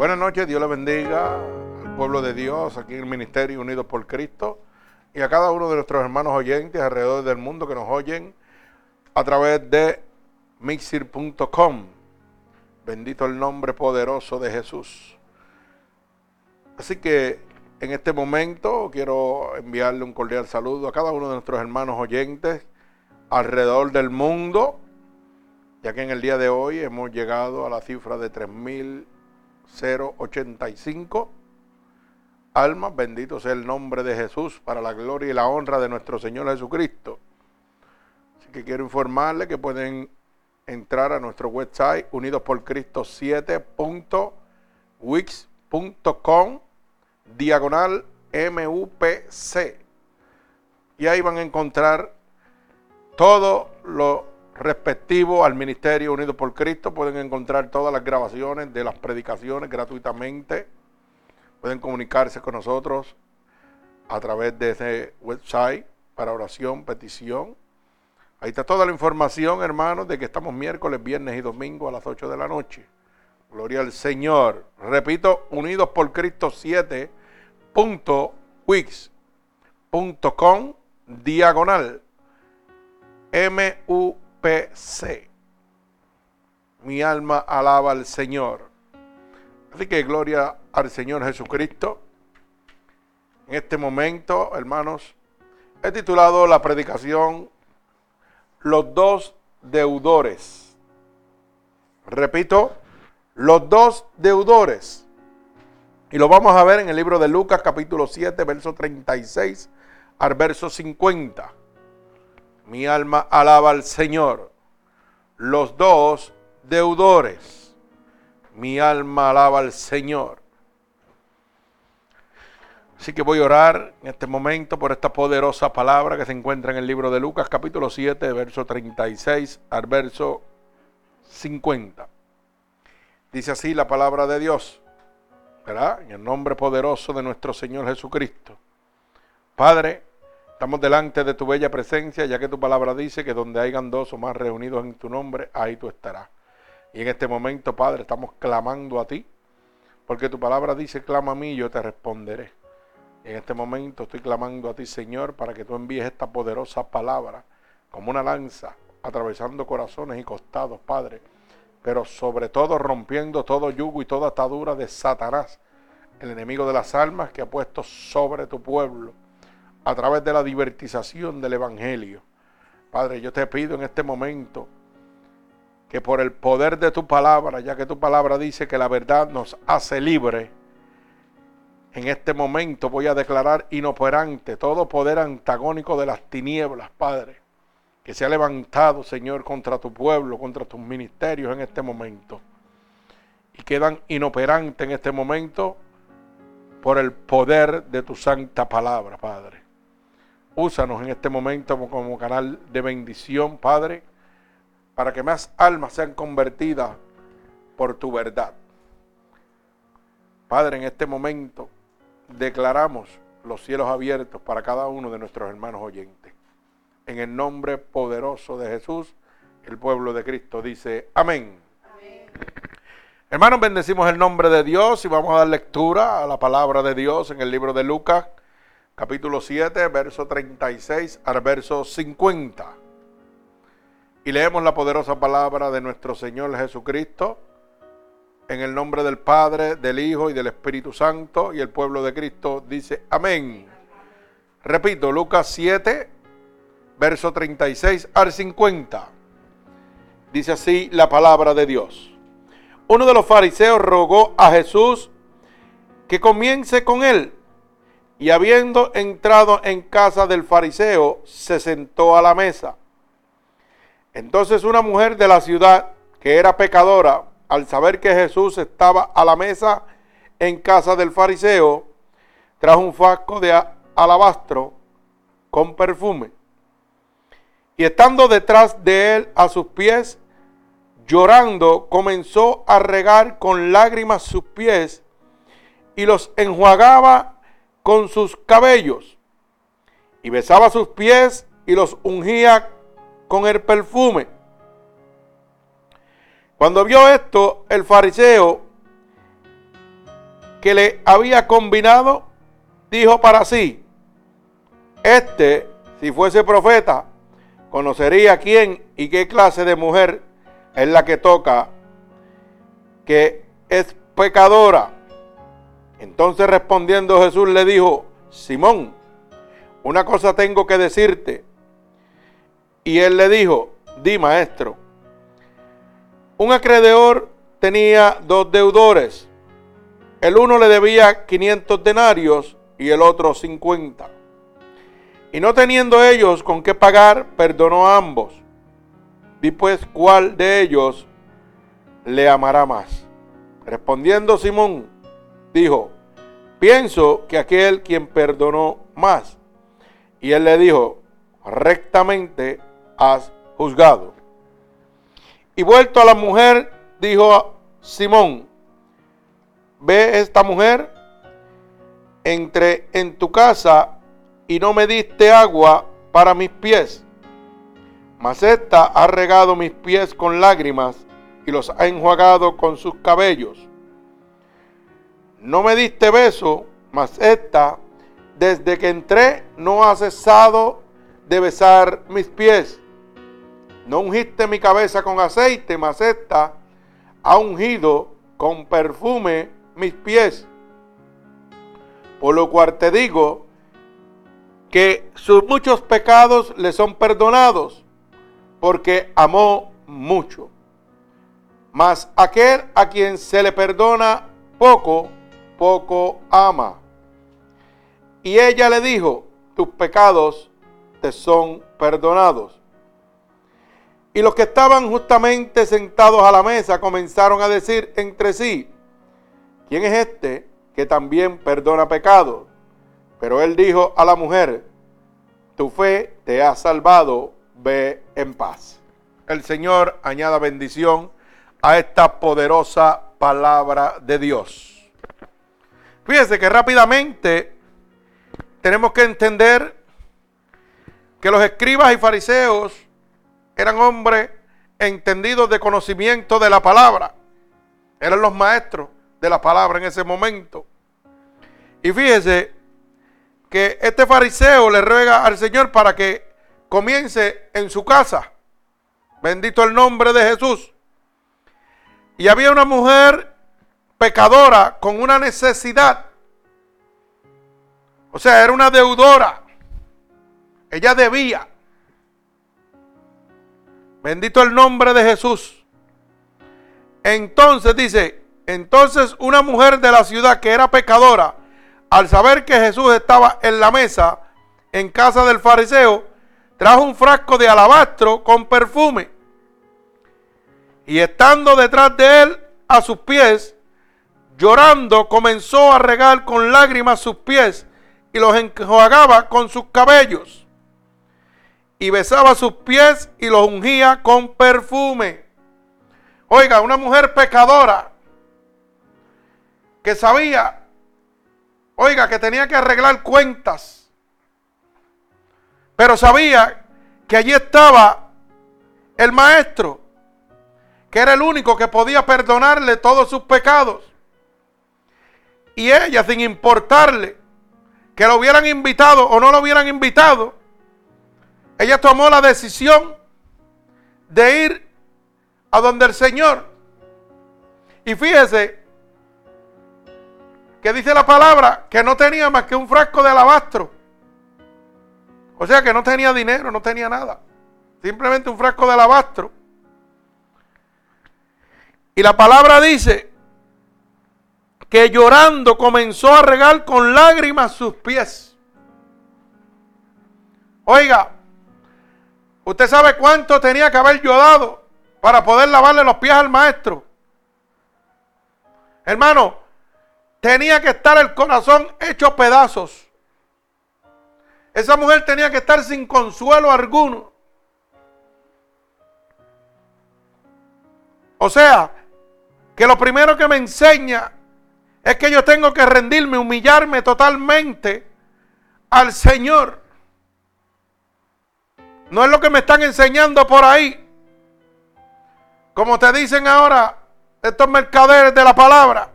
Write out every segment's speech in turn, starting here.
Buenas noches, Dios le bendiga al pueblo de Dios aquí en el Ministerio Unidos por Cristo y a cada uno de nuestros hermanos oyentes alrededor del mundo que nos oyen a través de mixir.com. Bendito el nombre poderoso de Jesús. Así que en este momento quiero enviarle un cordial saludo a cada uno de nuestros hermanos oyentes alrededor del mundo, ya que en el día de hoy hemos llegado a la cifra de 3.085 almas. Bendito sea el nombre de Jesús para la gloria y la honra de nuestro Señor Jesucristo. Así que quiero informarle que pueden entrar a nuestro website unidosporcristo7.wix.com diagonal MUPC. Y ahí van a encontrar todo lo respectivo al Ministerio Unido por Cristo. Pueden encontrar todas las grabaciones de las predicaciones gratuitamente. Pueden comunicarse con nosotros a través de ese website para oración, petición. Ahí está toda la información, hermanos, de que estamos miércoles, viernes y domingo a las 8 de la noche. Gloria al Señor. Repito, Unidos por Cristo 7 wix.com diagonal MUPC. Mi alma alaba al Señor. Así que gloria al Señor Jesucristo. En este momento, hermanos, he titulado la predicación Los dos deudores. Repito, los dos deudores. Y lo vamos a ver en el libro de Lucas capítulo 7, verso 36 al verso 50. Mi alma alaba al Señor. Los dos deudores. Mi alma alaba al Señor. Así que voy a orar en este momento por esta poderosa palabra que se encuentra en el libro de Lucas capítulo 7, verso 36 al verso 50. Dice así la palabra de Dios. En el nombre poderoso de nuestro Señor Jesucristo. Padre, estamos delante de tu bella presencia, ya que tu palabra dice que donde hayan dos o más reunidos en tu nombre, ahí tú estarás. Y en este momento, Padre, estamos clamando a ti, porque tu palabra dice, clama a mí y yo te responderé. en este momento estoy clamando a ti, Señor, para que tú envíes esta poderosa palabra como una lanza, atravesando corazones y costados, Padre pero sobre todo rompiendo todo yugo y toda atadura de Satanás, el enemigo de las almas que ha puesto sobre tu pueblo a través de la divertización del Evangelio. Padre, yo te pido en este momento que por el poder de tu palabra, ya que tu palabra dice que la verdad nos hace libre, en este momento voy a declarar inoperante todo poder antagónico de las tinieblas, Padre que se ha levantado, Señor, contra tu pueblo, contra tus ministerios en este momento. Y quedan inoperantes en este momento por el poder de tu santa palabra, Padre. Úsanos en este momento como, canal de bendición, Padre, para que más almas sean convertidas por tu verdad. Padre, en este momento declaramos los cielos abiertos para cada uno de nuestros hermanos oyentes. En el nombre poderoso de Jesús, el pueblo de Cristo dice amén. Hermanos, bendecimos el nombre de Dios y vamos a dar lectura a la palabra de Dios en el libro de Lucas, capítulo 7, verso 36 al verso 50. Y leemos la poderosa palabra de nuestro Señor Jesucristo en el nombre del Padre, del Hijo y del Espíritu Santo. Y el pueblo de Cristo dice amén. Repito, Lucas 7, verso 36 al 50. Dice así la palabra de Dios. Uno de los fariseos rogó a Jesús que comience con él. Y habiendo entrado en casa del fariseo, se sentó a la mesa. Entonces una mujer de la ciudad, que era pecadora, al saber que Jesús estaba a la mesa en casa del fariseo, trajo un frasco de alabastro con perfume y estando detrás de él a sus pies, llorando, comenzó a regar con lágrimas sus pies y los enjuagaba con sus cabellos. Y besaba sus pies y los ungía con el perfume. Cuando vio esto, el fariseo que le había combinado, dijo para sí, este, si fuese profeta, conocería quién y qué clase de mujer es la que toca, que es pecadora. Entonces respondiendo Jesús le dijo, Simón, una cosa tengo que decirte. Y él le dijo, di maestro. Un acreedor tenía dos deudores. El uno le debía 500 denarios y el otro 50. Y no teniendo ellos con qué pagar, perdonó a ambos. Di pues cuál de ellos le amará más. Respondiendo Simón, dijo, pienso que aquel quien perdonó más. Y él le dijo, rectamente has juzgado. Y vuelto a la mujer, dijo Simón, ve esta mujer, entré en tu casa y no me diste agua para mis pies, mas esta ha regado mis pies con lágrimas y los ha enjuagado con sus cabellos. No me diste beso, mas esta, desde que entré, no ha cesado de besar mis pies. No ungiste mi cabeza con aceite, mas esta ha ungido con perfume mis pies. Por lo cual te digo que sus muchos pecados le son perdonados, porque amó mucho. Mas aquel a quien se le perdona poco, poco ama. Y ella le dijo, tus pecados te son perdonados. Y los que estaban justamente sentados a la mesa comenzaron a decir entre sí, ¿quién es este que también perdona pecados? Pero él dijo a la mujer, tu fe te ha salvado, ve en paz. El Señor añada bendición a esta poderosa palabra de Dios. Fíjese que rápidamente tenemos que entender que los escribas y fariseos eran hombres entendidos de conocimiento de la palabra. Eran los maestros de la palabra en ese momento. Y fíjese que este fariseo le ruega al Señor para que comience en su casa. Bendito el nombre de Jesús. Y había una mujer pecadora con una necesidad. O sea, era una deudora. Ella debía. Bendito el nombre de Jesús. Entonces dice, entonces una mujer de la ciudad que era pecadora, al saber que Jesús estaba en la mesa en casa del fariseo, trajo un frasco de alabastro con perfume. Y estando detrás de él a sus pies, llorando, comenzó a regar con lágrimas sus pies y los enjuagaba con sus cabellos y besaba sus pies y los ungía con perfume. Oiga, una mujer pecadora que sabía, oiga, que tenía que arreglar cuentas, pero sabía que allí estaba el maestro, que era el único que podía perdonarle todos sus pecados. Y ella, sin importarle que lo hubieran invitado o no lo hubieran invitado, ella tomó la decisión de ir a donde el Señor. Y fíjese que dice la palabra que no tenía más que un frasco de alabastro. O sea que no tenía dinero, no tenía nada. Simplemente un frasco de alabastro. Y la palabra dice que llorando comenzó a regar con lágrimas sus pies. Oiga, ¿Usted sabe cuánto tenía que haber yo dado para poder lavarle los pies al maestro? Hermano, tenía que estar el corazón hecho pedazos. Esa mujer tenía que estar sin consuelo alguno. O sea, que lo primero que me enseña es que yo tengo que rendirme, humillarme totalmente al Señor. No es lo que me están enseñando por ahí. Como te dicen ahora estos mercaderes de la palabra.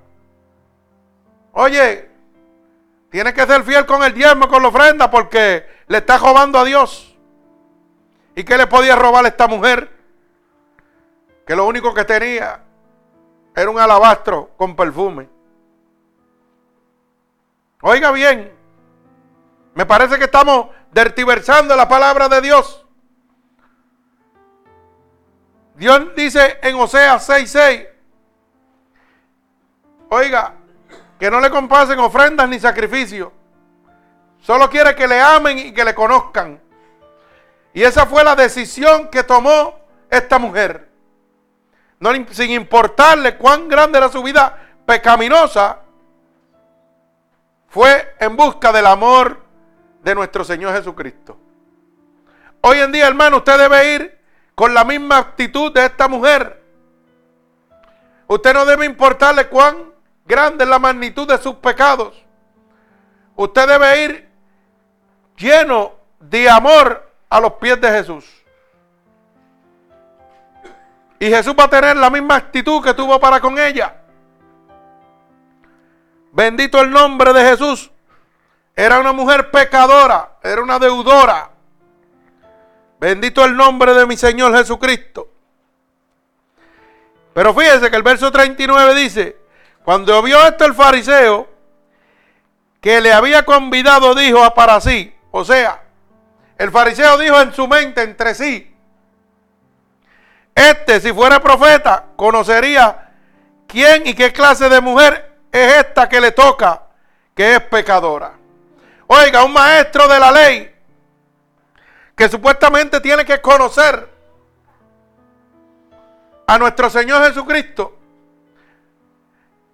Oye, tiene que ser fiel con el diezmo, con la ofrenda, porque le está robando a Dios. ¿Y qué le podía robar a esta mujer? Que lo único que tenía era un alabastro con perfume. Oiga bien, me parece que estamos dertiversando la palabra de Dios. Dios dice en Oseas 6:6, oiga, que no le compasen ofrendas ni sacrificios. Solo quiere que le amen y que le conozcan. Y esa fue la decisión que tomó esta mujer. No, sin importarle cuán grande era su vida pecaminosa, fue en busca del amor de nuestro Señor Jesucristo. Hoy en día, hermano, usted debe ir con la misma actitud de esta mujer. Usted no debe importarle cuán grande es la magnitud de sus pecados. Usted debe ir lleno de amor a los pies de Jesús. Y Jesús va a tener la misma actitud que tuvo para con ella. Bendito el nombre de Jesús. Era una mujer pecadora, era una deudora. Bendito el nombre de mi Señor Jesucristo. Pero fíjese que el verso 39 dice, cuando vio esto el fariseo, que le había convidado, dijo para sí, o sea, el fariseo dijo en su mente entre sí, este si fuera profeta conocería quién y qué clase de mujer es esta que le toca, que es pecadora. Oiga, un maestro de la ley que supuestamente tiene que conocer a nuestro Señor Jesucristo,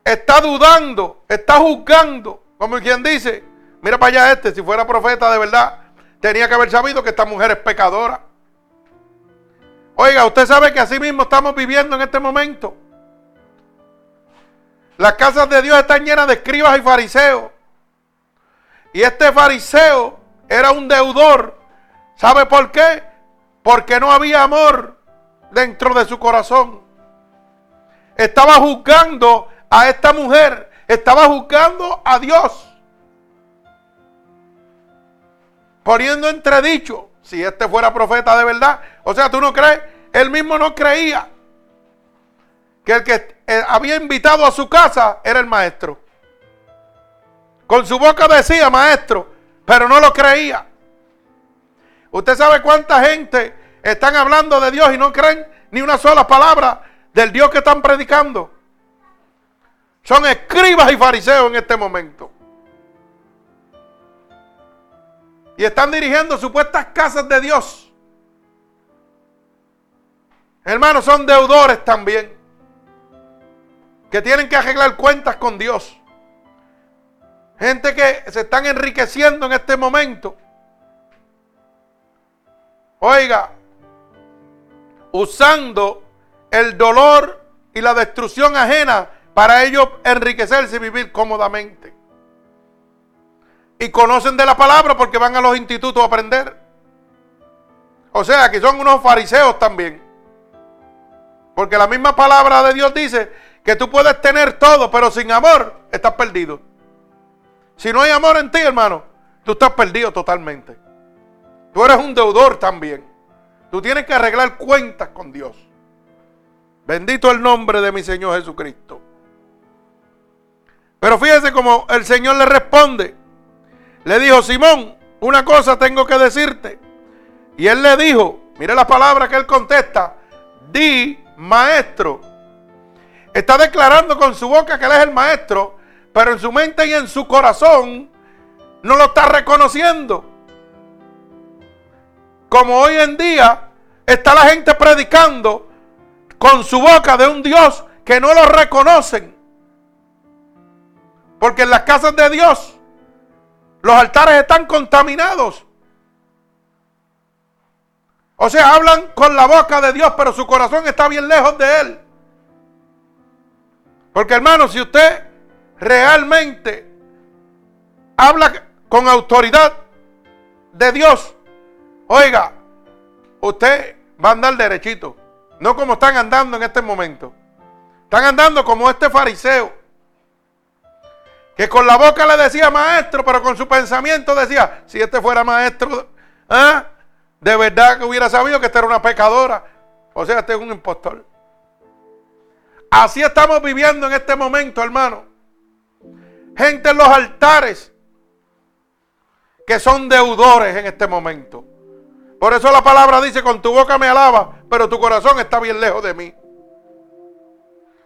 está dudando, está juzgando, como quien dice, mira para allá este, si fuera profeta de verdad, tenía que haber sabido que esta mujer es pecadora. Oiga, usted sabe que así mismo estamos viviendo en este momento. Las casas de Dios están llenas de escribas y fariseos. Y este fariseo era un deudor. ¿Sabe por qué? Porque no había amor dentro de su corazón. Estaba juzgando a esta mujer, estaba juzgando a Dios. Poniendo entredicho si este fuera profeta de verdad. O sea, tú no crees, él mismo no creía que el que había invitado a su casa era el maestro. Con su boca decía maestro, pero no lo creía. Usted sabe cuánta gente están hablando de Dios y no creen ni una sola palabra del Dios que están predicando. Son escribas y fariseos en este momento. Y están dirigiendo supuestas casas de Dios. Hermanos, son deudores también. Que tienen que arreglar cuentas con Dios. Gente que se están enriqueciendo en este momento. Oiga, usando el dolor y la destrucción ajena para ellos enriquecerse y vivir cómodamente. Y conocen de la palabra porque van a los institutos a aprender. O sea, que son unos fariseos también. Porque la misma palabra de Dios dice que tú puedes tener todo, pero sin amor estás perdido. Si no hay amor en ti, hermano, tú estás perdido totalmente. Tú eres un deudor también. Tú tienes que arreglar cuentas con Dios. Bendito el nombre de mi Señor Jesucristo. Pero fíjese cómo el Señor le responde. Le dijo, Simón, una cosa tengo que decirte. Y él le dijo, mire la palabra que él contesta, di maestro. Está declarando con su boca que él es el maestro, pero en su mente y en su corazón no lo está reconociendo. Como hoy en día está la gente predicando con su boca de un Dios que no lo reconocen. Porque en las casas de Dios los altares están contaminados. O sea, hablan con la boca de Dios, pero su corazón está bien lejos de Él. Porque hermano, si usted realmente habla con autoridad de Dios, oiga, usted va a andar derechito. No como están andando en este momento. Están andando como este fariseo que con la boca le decía maestro, pero con su pensamiento decía, si este fuera maestro, ¿ah? de verdad que hubiera sabido que esta era una pecadora. O sea, este es un impostor. Así estamos viviendo en este momento, hermano. Gente en los altares que son deudores en este momento. Por eso la palabra dice, con tu boca me alaba, pero tu corazón está bien lejos de mí.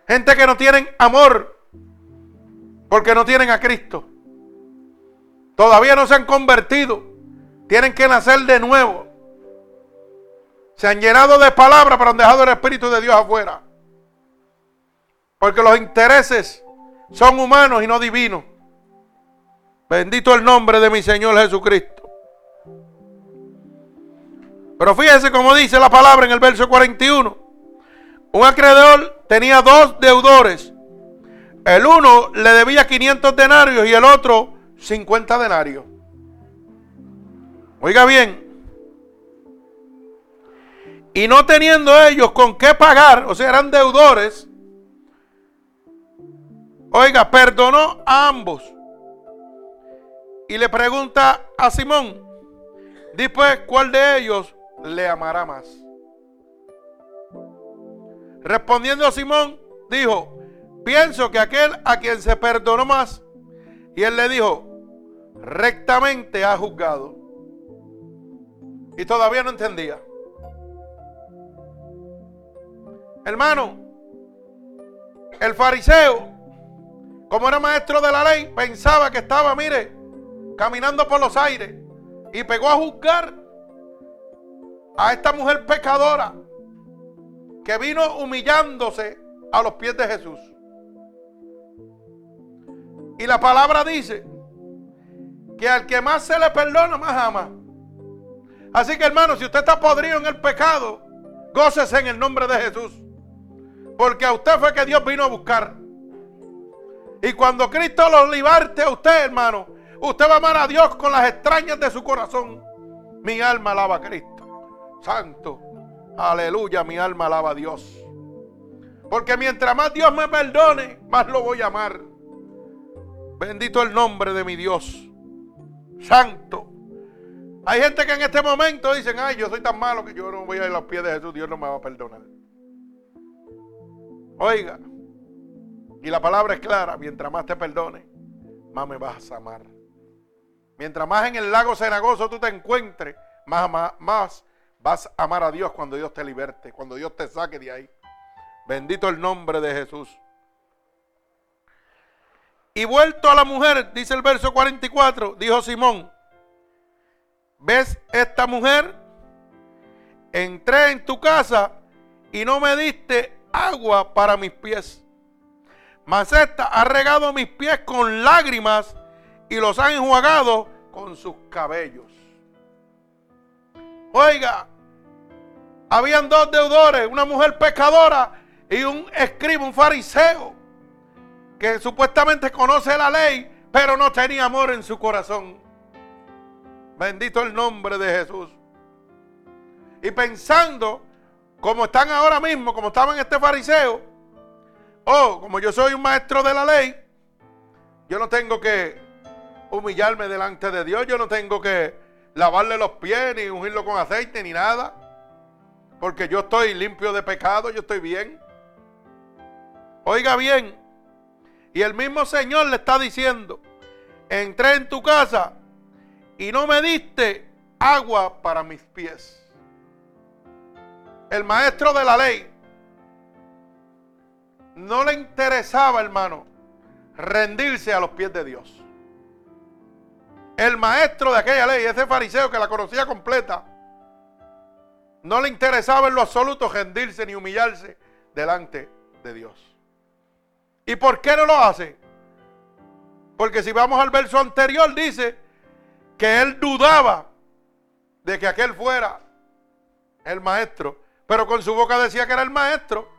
Gente que no tienen amor porque no tienen a Cristo. Todavía no se han convertido. Tienen que nacer de nuevo. Se han llenado de palabras, pero han dejado el Espíritu de Dios afuera. Porque los intereses son humanos y no divinos. Bendito el nombre de mi Señor Jesucristo. Pero fíjense como dice la palabra en el verso 41. Un acreedor tenía dos deudores. El uno le debía 500 denarios y el otro 50 denarios. Oiga bien. Y no teniendo ellos con qué pagar, o sea, eran deudores. Oiga, perdonó a ambos. Y le pregunta a Simón, después, ¿cuál de ellos le amará más? Respondiendo a Simón, dijo, pienso que aquel a quien se perdonó más. Y él le dijo, rectamente ha juzgado. Y todavía no entendía. Hermano, el fariseo, como era maestro de la ley, pensaba que estaba, mire, caminando por los aires y pegó a juzgar a esta mujer pecadora que vino humillándose a los pies de Jesús. Y la palabra dice que al que más se le perdona, más ama. Así que hermano, si usted está podrido en el pecado, gócese en el nombre de Jesús. Porque a usted fue que Dios vino a buscar. Y cuando Cristo lo liberte a usted, hermano, usted va a amar a Dios con las extrañas de su corazón. Mi alma alaba a Cristo. Santo. Aleluya, mi alma alaba a Dios. Porque mientras más Dios me perdone, más lo voy a amar. Bendito el nombre de mi Dios. Santo. Hay gente que en este momento dicen, ay, yo soy tan malo que yo no voy a ir a los pies de Jesús, Dios no me va a perdonar. Oiga, y la palabra es clara, mientras más te perdone, más me vas a amar. Mientras más en el lago cenagoso tú te encuentres, más, más, más Vas a amar a Dios cuando Dios te liberte, cuando Dios te saque de ahí. Bendito el nombre de Jesús. Y vuelto a la mujer, dice el verso 44, dijo Simón, ¿ves esta mujer? Entré en tu casa y no me diste agua para mis pies. Mas esta ha regado mis pies con lágrimas y los ha enjuagado con sus cabellos. Oiga, habían dos deudores, una mujer pecadora y un escriba, un fariseo, que supuestamente conoce la ley, pero no tenía amor en su corazón. Bendito el nombre de Jesús. Y pensando, como están ahora mismo, como estaban este fariseo, oh, como yo soy un maestro de la ley, yo no tengo que humillarme delante de Dios, yo no tengo que lavarle los pies, ni ungirlo con aceite, ni nada. Porque yo estoy limpio de pecado, yo estoy bien. Oiga bien. Y el mismo Señor le está diciendo, entré en tu casa y no me diste agua para mis pies. El maestro de la ley no le interesaba, hermano, rendirse a los pies de Dios. El maestro de aquella ley, ese fariseo que la conocía completa, no le interesaba en lo absoluto rendirse ni humillarse delante de Dios. ¿Y por qué no lo hace? Porque si vamos al verso anterior dice que él dudaba de que aquel fuera el maestro, pero con su boca decía que era el maestro.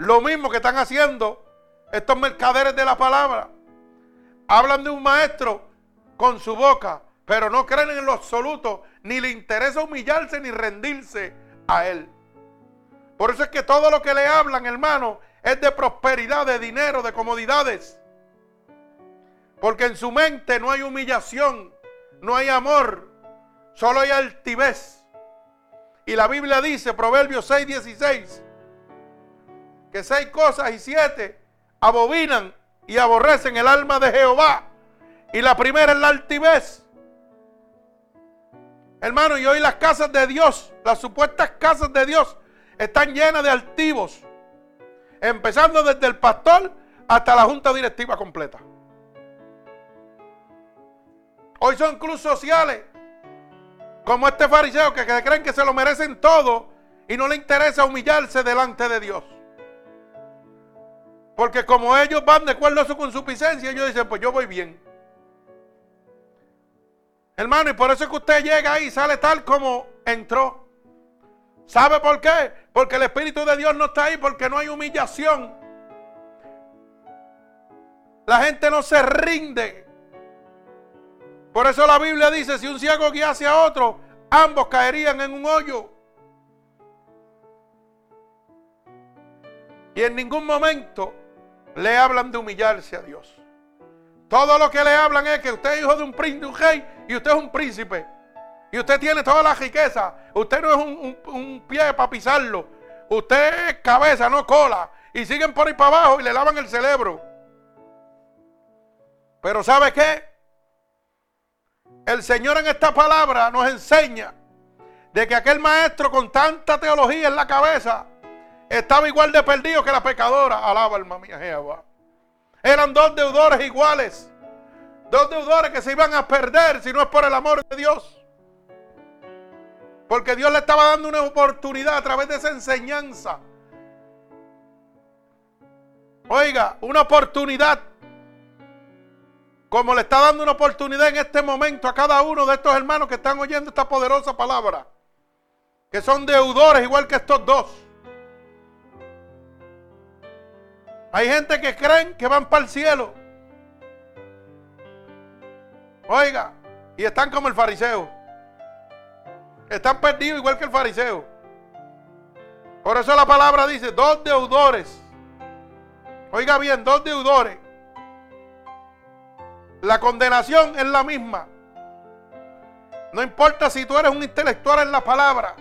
Lo mismo que están haciendo estos mercaderes de la palabra. Hablan de un maestro con su boca, pero no creen en lo absoluto, ni le interesa humillarse ni rendirse a Él. Por eso es que todo lo que le hablan, hermano, es de prosperidad, de dinero, de comodidades. Porque en su mente no hay humillación, no hay amor, solo hay altivez. Y la Biblia dice, Proverbios 6, 16, que seis cosas y siete abominan y aborrecen el alma de Jehová. Y la primera es la altivez. Hermano, y hoy las casas de Dios, las supuestas casas de Dios, están llenas de altivos. Empezando desde el pastor hasta la junta directiva completa. Hoy son clubes sociales, como este fariseo que, creen que se lo merecen todo y no le interesa humillarse delante de Dios. Porque como ellos van de acuerdo a su consuficiencia, ellos dicen, pues yo voy bien. Hermano, y por eso es que usted llega ahí y sale tal como entró. ¿Sabe por qué? Porque el Espíritu de Dios no está ahí, porque no hay humillación. La gente no se rinde. Por eso la Biblia dice, si un ciego guiase a otro, ambos caerían en un hoyo. Y en ningún momento le hablan de humillarse a Dios. Todo lo que le hablan es que usted es hijo de un príncipe, rey, y usted es un príncipe. Y usted tiene toda la riqueza. Usted no es un, un pie para pisarlo. Usted es cabeza, no cola. Y siguen por ahí para abajo y le lavan el cerebro. Pero ¿sabe qué? El Señor en esta palabra nos enseña de que aquel maestro con tanta teología en la cabeza estaba igual de perdido que la pecadora. Alaba alma mía Jehová. Eran dos deudores iguales. Dos deudores que se iban a perder si no es por el amor de Dios. Porque Dios le estaba dando una oportunidad a través de esa enseñanza. Oiga, una oportunidad como le está dando una oportunidad en este momento a cada uno de estos hermanos que están oyendo esta poderosa palabra, que son deudores igual que estos dos. Hay gente que creen que van para el cielo. Oiga, y están como el fariseo. Están perdidos igual que el fariseo. Por eso la palabra dice, dos deudores. Oiga bien, dos deudores la condenación es la misma. No importa si tú eres un intelectual en la palabra.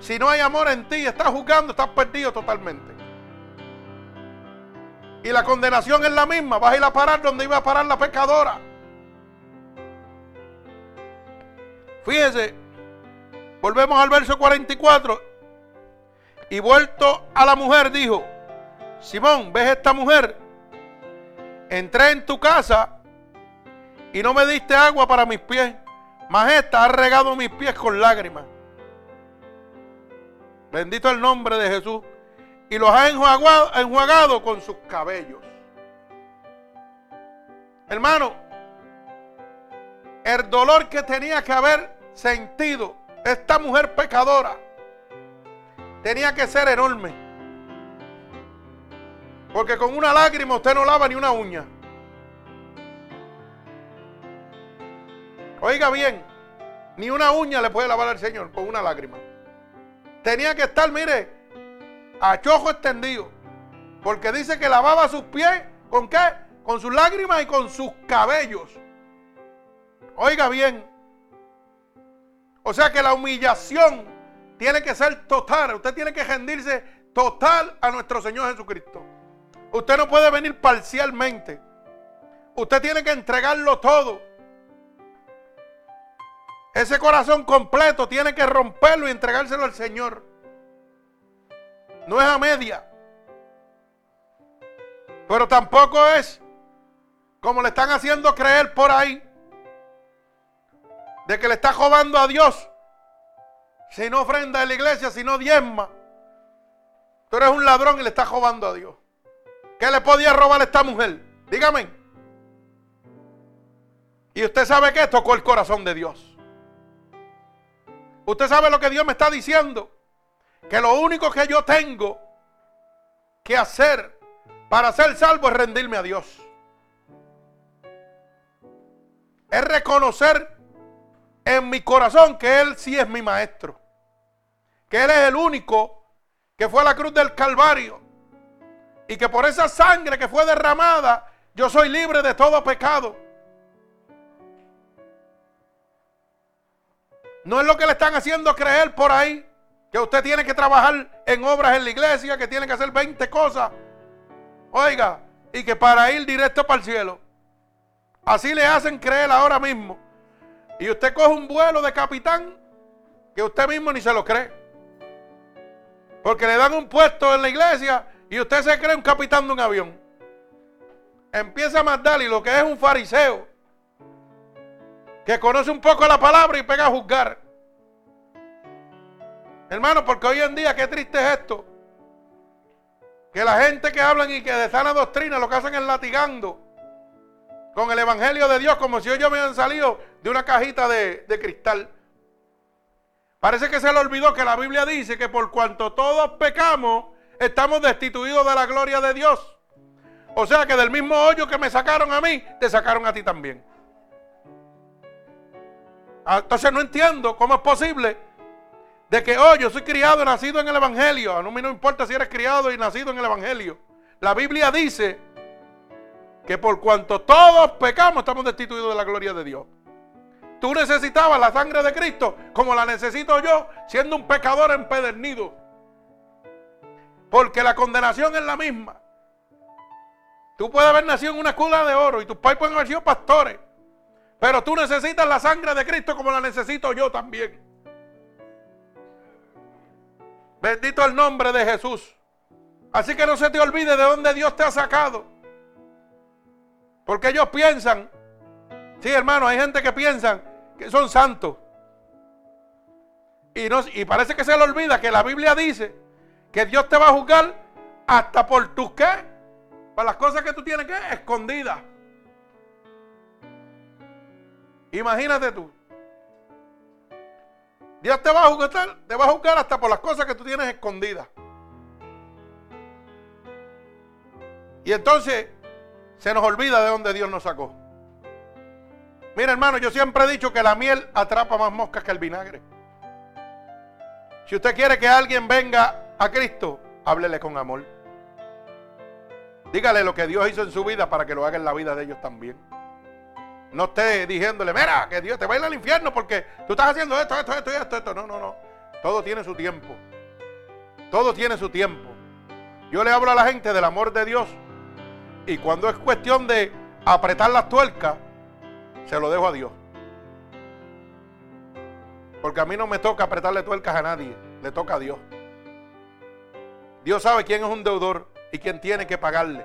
Si no hay amor en ti, estás jugando, estás perdido totalmente. Y la condenación es la misma. Vas a ir a parar donde iba a parar la pecadora. Fíjese, volvemos al verso 44. Y vuelto a la mujer, dijo: Simón, ¿ves esta mujer? Entré en tu casa y no me diste agua para mis pies, mas esta ha regado mis pies con lágrimas. Bendito el nombre de Jesús. Y los ha enjuagado, con sus cabellos. Hermano, el dolor que tenía que haber sentido esta mujer pecadora tenía que ser enorme. Porque con una lágrima usted no lava ni una uña. Oiga bien, ni una uña le puede lavar al Señor con una lágrima. Tenía que estar, mire, a chojo extendido. Porque dice que lavaba sus pies con qué? Con sus lágrimas y con sus cabellos. Oiga bien. O sea que la humillación tiene que ser total. Usted tiene que rendirse total a nuestro Señor Jesucristo. Usted no puede venir parcialmente. Usted tiene que entregarlo todo. Ese corazón completo tiene que romperlo y entregárselo al Señor. No es a media. Pero tampoco es como le están haciendo creer por ahí. De que le está robando a Dios. Si no ofrenda en la iglesia, si no diezma. Tú eres un ladrón y le estás robando a Dios. ¿Qué le podía robar a esta mujer? Dígame. Y usted sabe que tocó el corazón de Dios. Usted sabe lo que Dios me está diciendo. Que lo único que yo tengo que hacer para ser salvo es rendirme a Dios. Es reconocer en mi corazón que Él sí es mi maestro. Que Él es el único que fue a la cruz del Calvario. Y que por esa sangre que fue derramada, yo soy libre de todo pecado. No es lo que le están haciendo creer por ahí, que usted tiene que trabajar en obras en la iglesia, que tiene que hacer 20 cosas. Oiga, y que para ir directo para el cielo. Así le hacen creer ahora mismo. Y usted coge un vuelo de capitán que usted mismo ni se lo cree. Porque le dan un puesto en la iglesia y usted se cree un capitán de un avión. Empieza a mandar y lo que es un fariseo que conoce un poco la palabra y pega a juzgar. Hermano, porque hoy en día qué triste es esto. Que la gente que hablan y que de sana doctrina lo que hacen es latigando con el Evangelio de Dios como si ellos hubieran salido de una cajita de, de cristal. Parece que se le olvidó que la Biblia dice que por cuanto todos pecamos, estamos destituidos de la gloria de Dios. O sea que del mismo hoyo que me sacaron a mí, te sacaron a ti también. Ah, entonces no entiendo cómo es posible de que, oh, yo soy criado y nacido en el Evangelio. A mí no importa si eres criado y nacido en el Evangelio. La Biblia dice que por cuanto todos pecamos, estamos destituidos de la gloria de Dios. Tú necesitabas la sangre de Cristo como la necesito yo, siendo un pecador empedernido. Porque la condenación es la misma. Tú puedes haber nacido en una cuna de oro y tus padres pueden haber sido pastores. Pero tú necesitas la sangre de Cristo como la necesito yo también. Bendito el nombre de Jesús. Así que no se te olvide de dónde Dios te ha sacado. Porque ellos piensan, sí hermano, hay gente que piensan que son santos. Y, no, y parece que se le olvida que la Biblia dice que Dios te va a juzgar hasta por tus qué, para las cosas que tú tienes que escondidas. Imagínate tú. Dios te va a juzgar, te va a juzgar hasta por las cosas que tú tienes escondidas. Y entonces se nos olvida de dónde Dios nos sacó. Mira, hermano, yo siempre he dicho que la miel atrapa más moscas que el vinagre. Si usted quiere que alguien venga a Cristo, háblele con amor. Dígale lo que Dios hizo en su vida para que lo haga en la vida de ellos también. No esté diciéndole, mira, que Dios te va a ir al infierno porque tú estás haciendo esto, esto, esto, esto, esto. No, no, no. Todo tiene su tiempo. Todo tiene su tiempo. Yo le hablo a la gente del amor de Dios. Y cuando es cuestión de apretar las tuercas, se lo dejo a Dios. Porque a mí no me toca apretarle tuercas a nadie. Le toca a Dios. Dios sabe quién es un deudor y quién tiene que pagarle.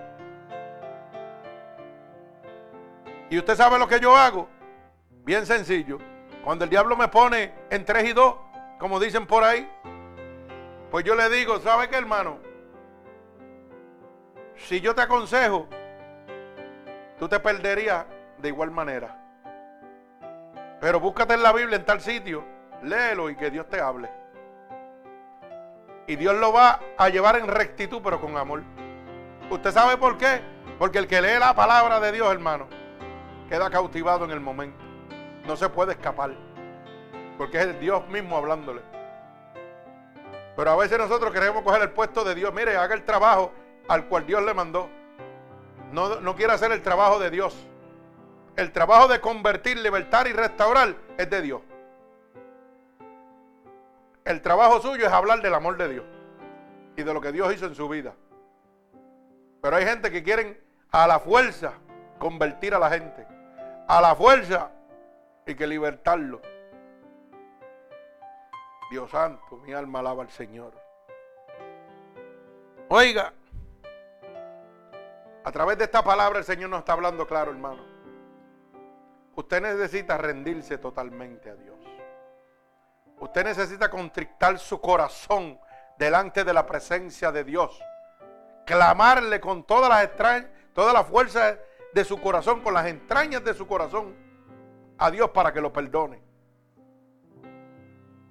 Y usted sabe lo que yo hago. Bien sencillo. Cuando el diablo me pone en 3 y 2, como dicen por ahí, pues yo le digo, ¿sabe qué hermano? Si yo te aconsejo, tú te perderías de igual manera. Pero búscate en la Biblia en tal sitio, léelo y que Dios te hable. Y Dios lo va a llevar en rectitud, pero con amor. ¿Usted sabe por qué? Porque el que lee la palabra de Dios, hermano, queda cautivado en el momento. No se puede escapar. Porque es Dios mismo hablándole. Pero a veces nosotros queremos coger el puesto de Dios. Mire, haga el trabajo al cual Dios le mandó. No, no quiere hacer el trabajo de Dios. El trabajo de convertir, libertar y restaurar es de Dios. El trabajo suyo es hablar del amor de Dios y de lo que Dios hizo en su vida. Pero hay gente que quieren a la fuerza convertir a la gente a la fuerza y que libertarlo. Dios santo, mi alma alaba al Señor. Oiga, a través de esta palabra el Señor nos está hablando claro, hermano. Usted necesita rendirse totalmente a Dios. Usted necesita contrictar su corazón delante de la presencia de Dios. Clamarle con todas las extrañas, toda la fuerza de su corazón, con las entrañas de su corazón, a Dios para que lo perdone.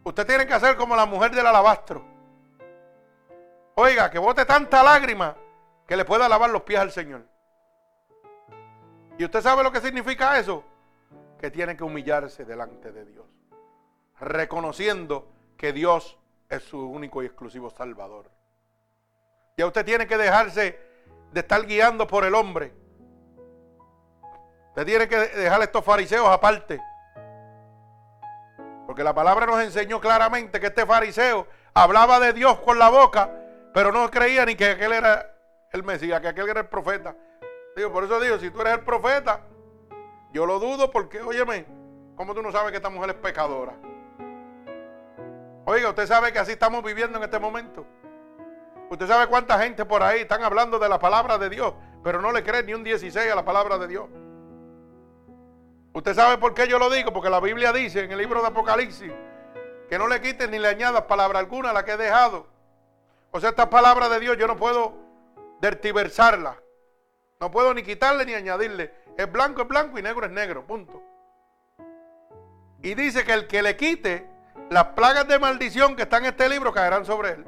Usted tiene que hacer como la mujer del alabastro. Oiga, que bote tanta lágrima que le pueda lavar los pies al Señor. ¿Y usted sabe lo que significa eso? Que tiene que humillarse delante de Dios. Reconociendo que Dios es su único y exclusivo Salvador. Y usted tiene que dejarse de estar guiando por el hombre Usted tiene que dejar estos fariseos aparte. Porque la palabra nos enseñó claramente que este fariseo hablaba de Dios con la boca, pero no creía ni que aquel era el Mesías, que aquel era el profeta. Digo, por eso digo, si tú eres el profeta, yo lo dudo porque, óyeme, ¿cómo tú no sabes que esta mujer es pecadora? Oiga, usted sabe que así estamos viviendo en este momento. Usted sabe cuánta gente por ahí están hablando de la palabra de Dios, pero no le creen ni un 16 a la palabra de Dios. Usted sabe por qué yo lo digo, porque la Biblia dice en el libro de Apocalipsis que no le quiten ni le añadas palabra alguna a la que he dejado. O sea, esta palabra de Dios yo no puedo dertiversarla. No puedo ni quitarle ni añadirle. Es blanco es blanco y negro es negro, punto. Y dice que el que le quite las plagas de maldición que están en este libro caerán sobre él.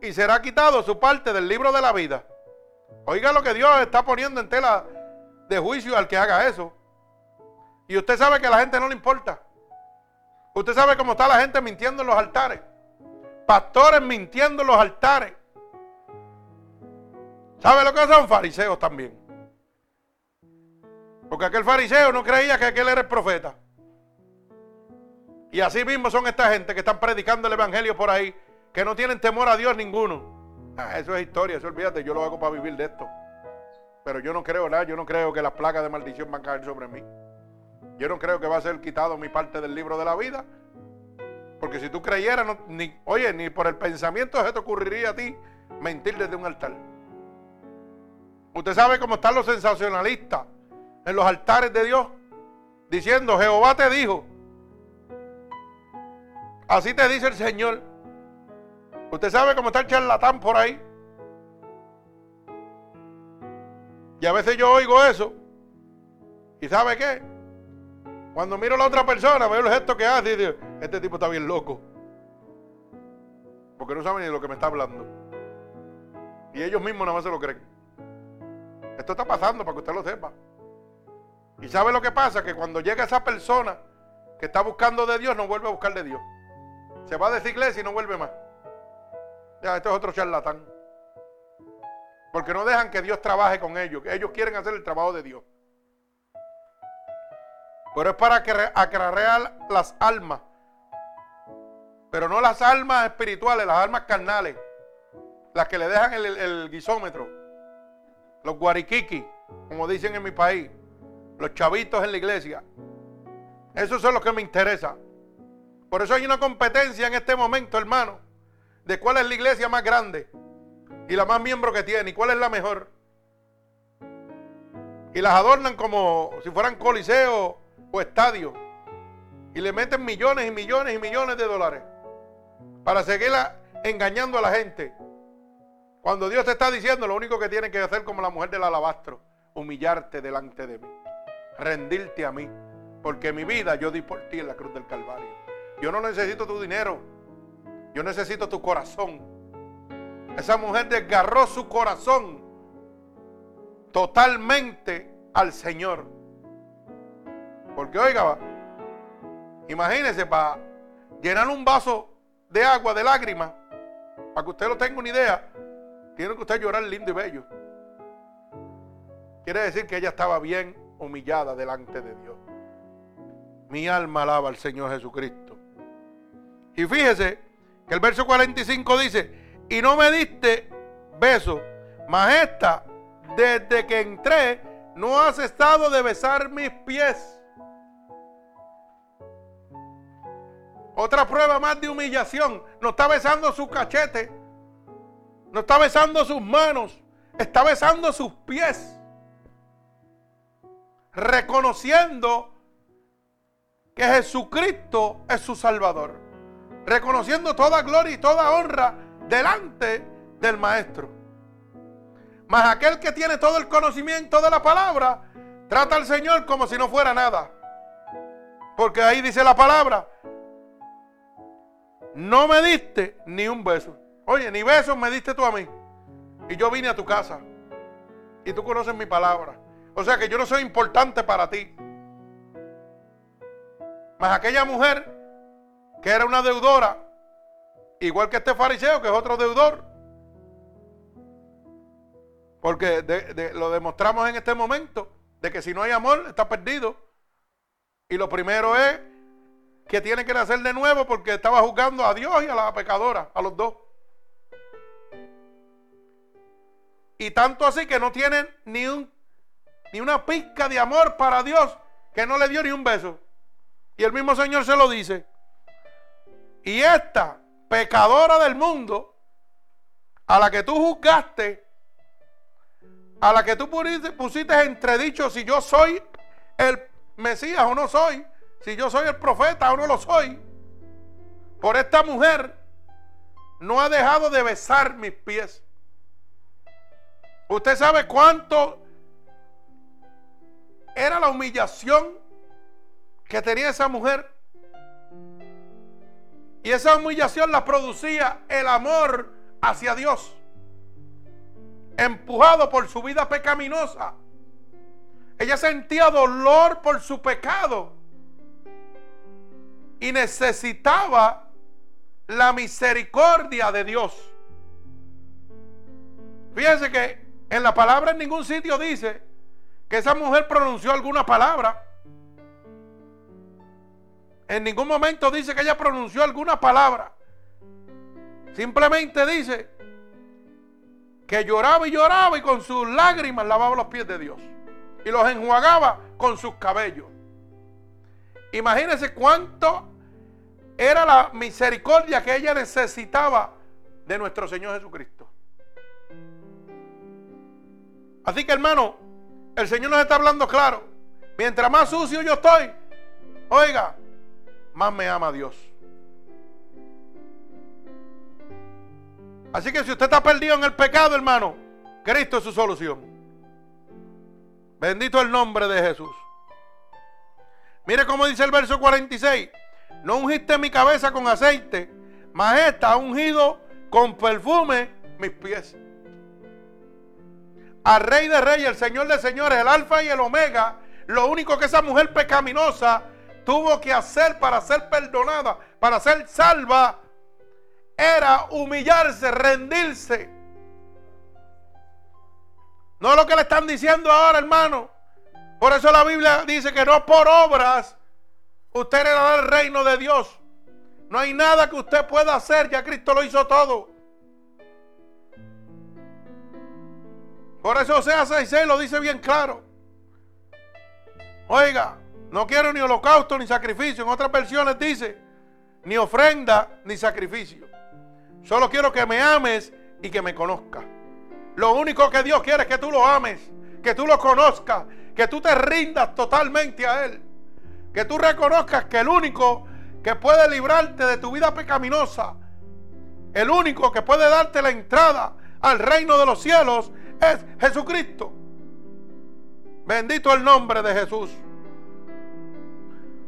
Y será quitado su parte del libro de la vida. Oiga lo que Dios está poniendo en tela de juicio al que haga eso. Y usted sabe que a la gente no le importa. Usted sabe cómo está la gente mintiendo en los altares. Pastores mintiendo en los altares. ¿Sabe lo que son? Fariseos también. Porque aquel fariseo no creía que aquel era el profeta. Y así mismo son esta gente que están predicando el evangelio por ahí, que no tienen temor a Dios ninguno. Ah, eso es historia, eso olvídate, yo lo hago para vivir de esto. Pero yo no creo nada, yo no creo que las placas de maldición van a caer sobre mí. Yo no creo que va a ser quitado mi parte del libro de la vida. Porque si tú creyeras, ni, oye, ni por el pensamiento se te ocurriría a ti mentir desde un altar. Usted sabe cómo están los sensacionalistas en los altares de Dios diciendo, Jehová te dijo. Así te dice el Señor. Usted sabe cómo está el charlatán por ahí. Y a veces yo oigo eso. ¿Y sabe qué? Cuando miro a la otra persona, veo el gesto que hace y digo, este tipo está bien loco. Porque no sabe ni de lo que me está hablando. Y ellos mismos nada más se lo creen. Esto está pasando para que usted lo sepa. Y sabe lo que pasa, que cuando llega esa persona que está buscando de Dios, no vuelve a buscar de Dios. Se va de esa iglesia y no vuelve más. Ya, esto es otro charlatán. Porque no dejan que Dios trabaje con ellos. Ellos quieren hacer el trabajo de Dios. Pero es para aclarar las almas. Pero no las almas espirituales, las almas carnales. Las que le dejan el, guisómetro. Los guariquiqui, como dicen en mi país. Los chavitos en la iglesia. Esos son los que me interesan. Por eso hay una competencia en este momento, hermano. De cuál es la iglesia más grande. Y la más miembro que tiene. Y cuál es la mejor. Y las adornan como si fueran coliseos o estadio y le meten millones y millones y millones de dólares para seguir engañando a la gente. Cuando Dios te está diciendo lo único que tienes que hacer como la mujer del alabastro, humillarte delante de mí, rendirte a mí, porque mi vida yo di por ti en la cruz del Calvario. Yo no necesito tu dinero, yo necesito tu corazón. Esa mujer desgarró su corazón totalmente al Señor. Porque oiga, imagínese para llenar un vaso de agua de lágrimas, para que usted lo tenga una idea, tiene que usted llorar lindo y bello. Quiere decir que ella estaba bien humillada delante de Dios. Mi alma alaba al Señor Jesucristo. Y fíjese que el verso 45 dice, y no me diste beso, mas esta, desde que entré, no has estado de besar mis pies. Otra prueba más de humillación. No está besando su cachete. No está besando sus manos. Está besando sus pies. Reconociendo que Jesucristo es su Salvador. Reconociendo toda gloria y toda honra delante del Maestro. Mas aquel que tiene todo el conocimiento de la palabra, trata al Señor como si no fuera nada. Porque ahí dice la palabra, no me diste ni un beso. Oye, ni besos me diste tú a mí. Y yo vine a tu casa. Y tú conoces mi palabra. O sea que yo no soy importante para ti. Mas aquella mujer que era una deudora, igual que este fariseo que es otro deudor. Porque lo demostramos en este momento. de que si no hay amor, está perdido. Y lo primero es que tiene que nacer de nuevo porque estaba juzgando a Dios y a la pecadora, a los dos. Y tanto así que no tienen ni, un, ni una pizca de amor para Dios, que no le dio ni un beso. Y el mismo Señor se lo dice. Y esta pecadora del mundo, a la que tú juzgaste, a la que tú pusiste entredicho si yo soy el Mesías o no soy, si yo soy el profeta o no lo soy, por esta mujer no ha dejado de besar mis pies. Usted sabe cuánto era la humillación que tenía esa mujer. Y esa humillación la producía el amor hacia Dios empujado por su vida pecaminosa. Ella sentía dolor por su pecado y necesitaba la misericordia de Dios. Fíjense que en la palabra en ningún sitio dice que esa mujer pronunció alguna palabra. En ningún momento dice que ella pronunció alguna palabra. Simplemente dice que lloraba y lloraba y con sus lágrimas lavaba los pies de Dios. Y los enjuagaba con sus cabellos. Imagínense cuánto era la misericordia que ella necesitaba de nuestro Señor Jesucristo. Así que hermano, el Señor nos está hablando claro. Mientras más sucio yo estoy, oiga, más me ama Dios. Así que si usted está perdido en el pecado, hermano, Cristo es su solución. Bendito el nombre de Jesús. Mire cómo dice el verso 46. No ungiste mi cabeza con aceite, mas ha ungido con perfume mis pies. Al rey de reyes, el señor de señores, el alfa y el omega, lo único que esa mujer pecaminosa tuvo que hacer para ser perdonada, para ser salva, era humillarse, rendirse. No es lo que le están diciendo ahora, hermano. Por eso la Biblia dice que no por obras usted heredará el reino de Dios. No hay nada que usted pueda hacer, ya Cristo lo hizo todo. Por eso Osea 6.6 lo dice bien claro. Oiga, no quiero ni holocausto ni sacrificio. En otras versiones dice, ni ofrenda ni sacrificio. Solo quiero que me ames y que me conozcas. Lo único que Dios quiere es que tú lo ames, que tú lo conozcas, que tú te rindas totalmente a Él. Que tú reconozcas que el único que puede librarte de tu vida pecaminosa, el único que puede darte la entrada al reino de los cielos es Jesucristo. Bendito el nombre de Jesús.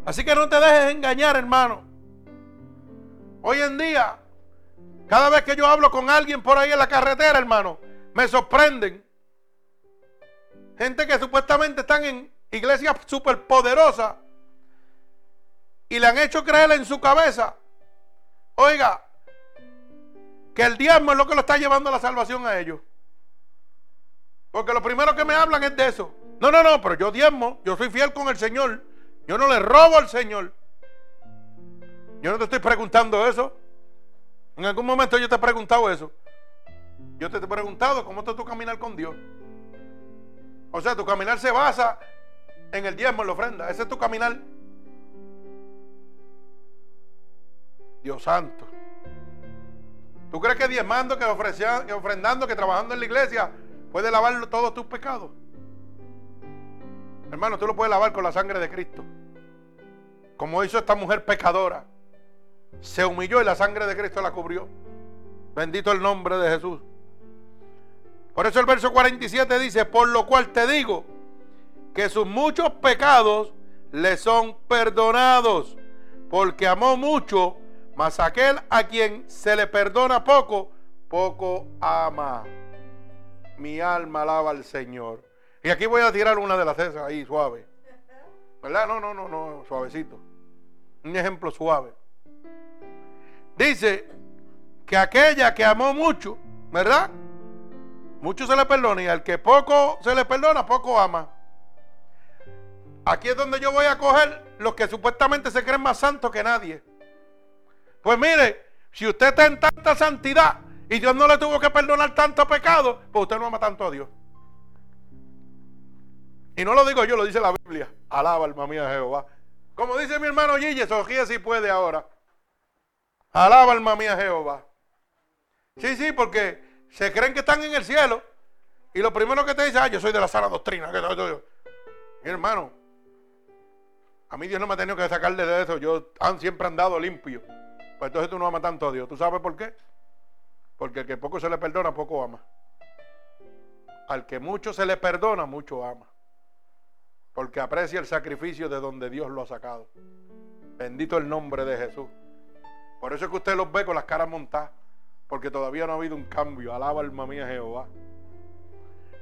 Así que no te dejes engañar, hermano. Hoy en día cada vez que yo hablo con alguien por ahí en la carretera, hermano, me sorprenden. Gente que supuestamente están en iglesias superpoderosas y le han hecho creer en su cabeza, oiga, que el diezmo es lo que lo está llevando a la salvación a ellos. Porque lo primero que me hablan es de eso. No, no, no, pero yo diezmo, yo soy fiel con el Señor. Yo no le robo al Señor. Yo no te estoy preguntando eso. En algún momento yo te he preguntado eso. Yo te he preguntado cómo está tu caminar con Dios. O sea, tu caminar se basa en el diezmo, en la ofrenda. Ese es tu caminar. Dios santo. ¿Tú crees que diezmando, que, que ofrendando, que trabajando en la iglesia puede lavar todos tus pecados? Hermano, tú lo puedes lavar con la sangre de Cristo. Como hizo esta mujer pecadora se humilló y la sangre de Cristo la cubrió. Bendito el nombre de Jesús. Por eso el verso 47 dice, por lo cual te digo que sus muchos pecados le son perdonados, porque amó mucho, mas aquel a quien se le perdona poco, poco ama. Mi alma alaba al Señor. Y aquí voy a tirar una de las esas ahí suave. ¿Verdad? No, no, no, no, suavecito. Un ejemplo suave. Dice que aquella que amó mucho, ¿verdad? Mucho se le perdona y al que poco se le perdona, poco ama. Aquí es donde yo voy a coger los que supuestamente se creen más santos que nadie. Pues mire, si usted está en tanta santidad y Dios no le tuvo que perdonar tanto pecado, pues usted no ama tanto a Dios. Y no lo digo yo, lo dice la Biblia. Alaba alma mía Jehová. Como dice mi hermano Gille, Sofía si puede ahora. Alaba alma mía Jehová. Sí, sí, porque se creen que están en el cielo. Y lo primero que te dice, ah, yo soy de la sana doctrina. Mi hermano, a mí Dios no me ha tenido que sacarle de eso. Yo han, siempre andado limpio. Pues entonces tú no amas tanto a Dios. ¿Tú sabes por qué? Porque el que poco se le perdona, poco ama. Al que mucho se le perdona, mucho ama. Porque aprecia el sacrificio de donde Dios lo ha sacado. Bendito el nombre de Jesús. Por eso es que usted los ve con las caras montadas. Porque todavía no ha habido un cambio. Alaba alma mía Jehová.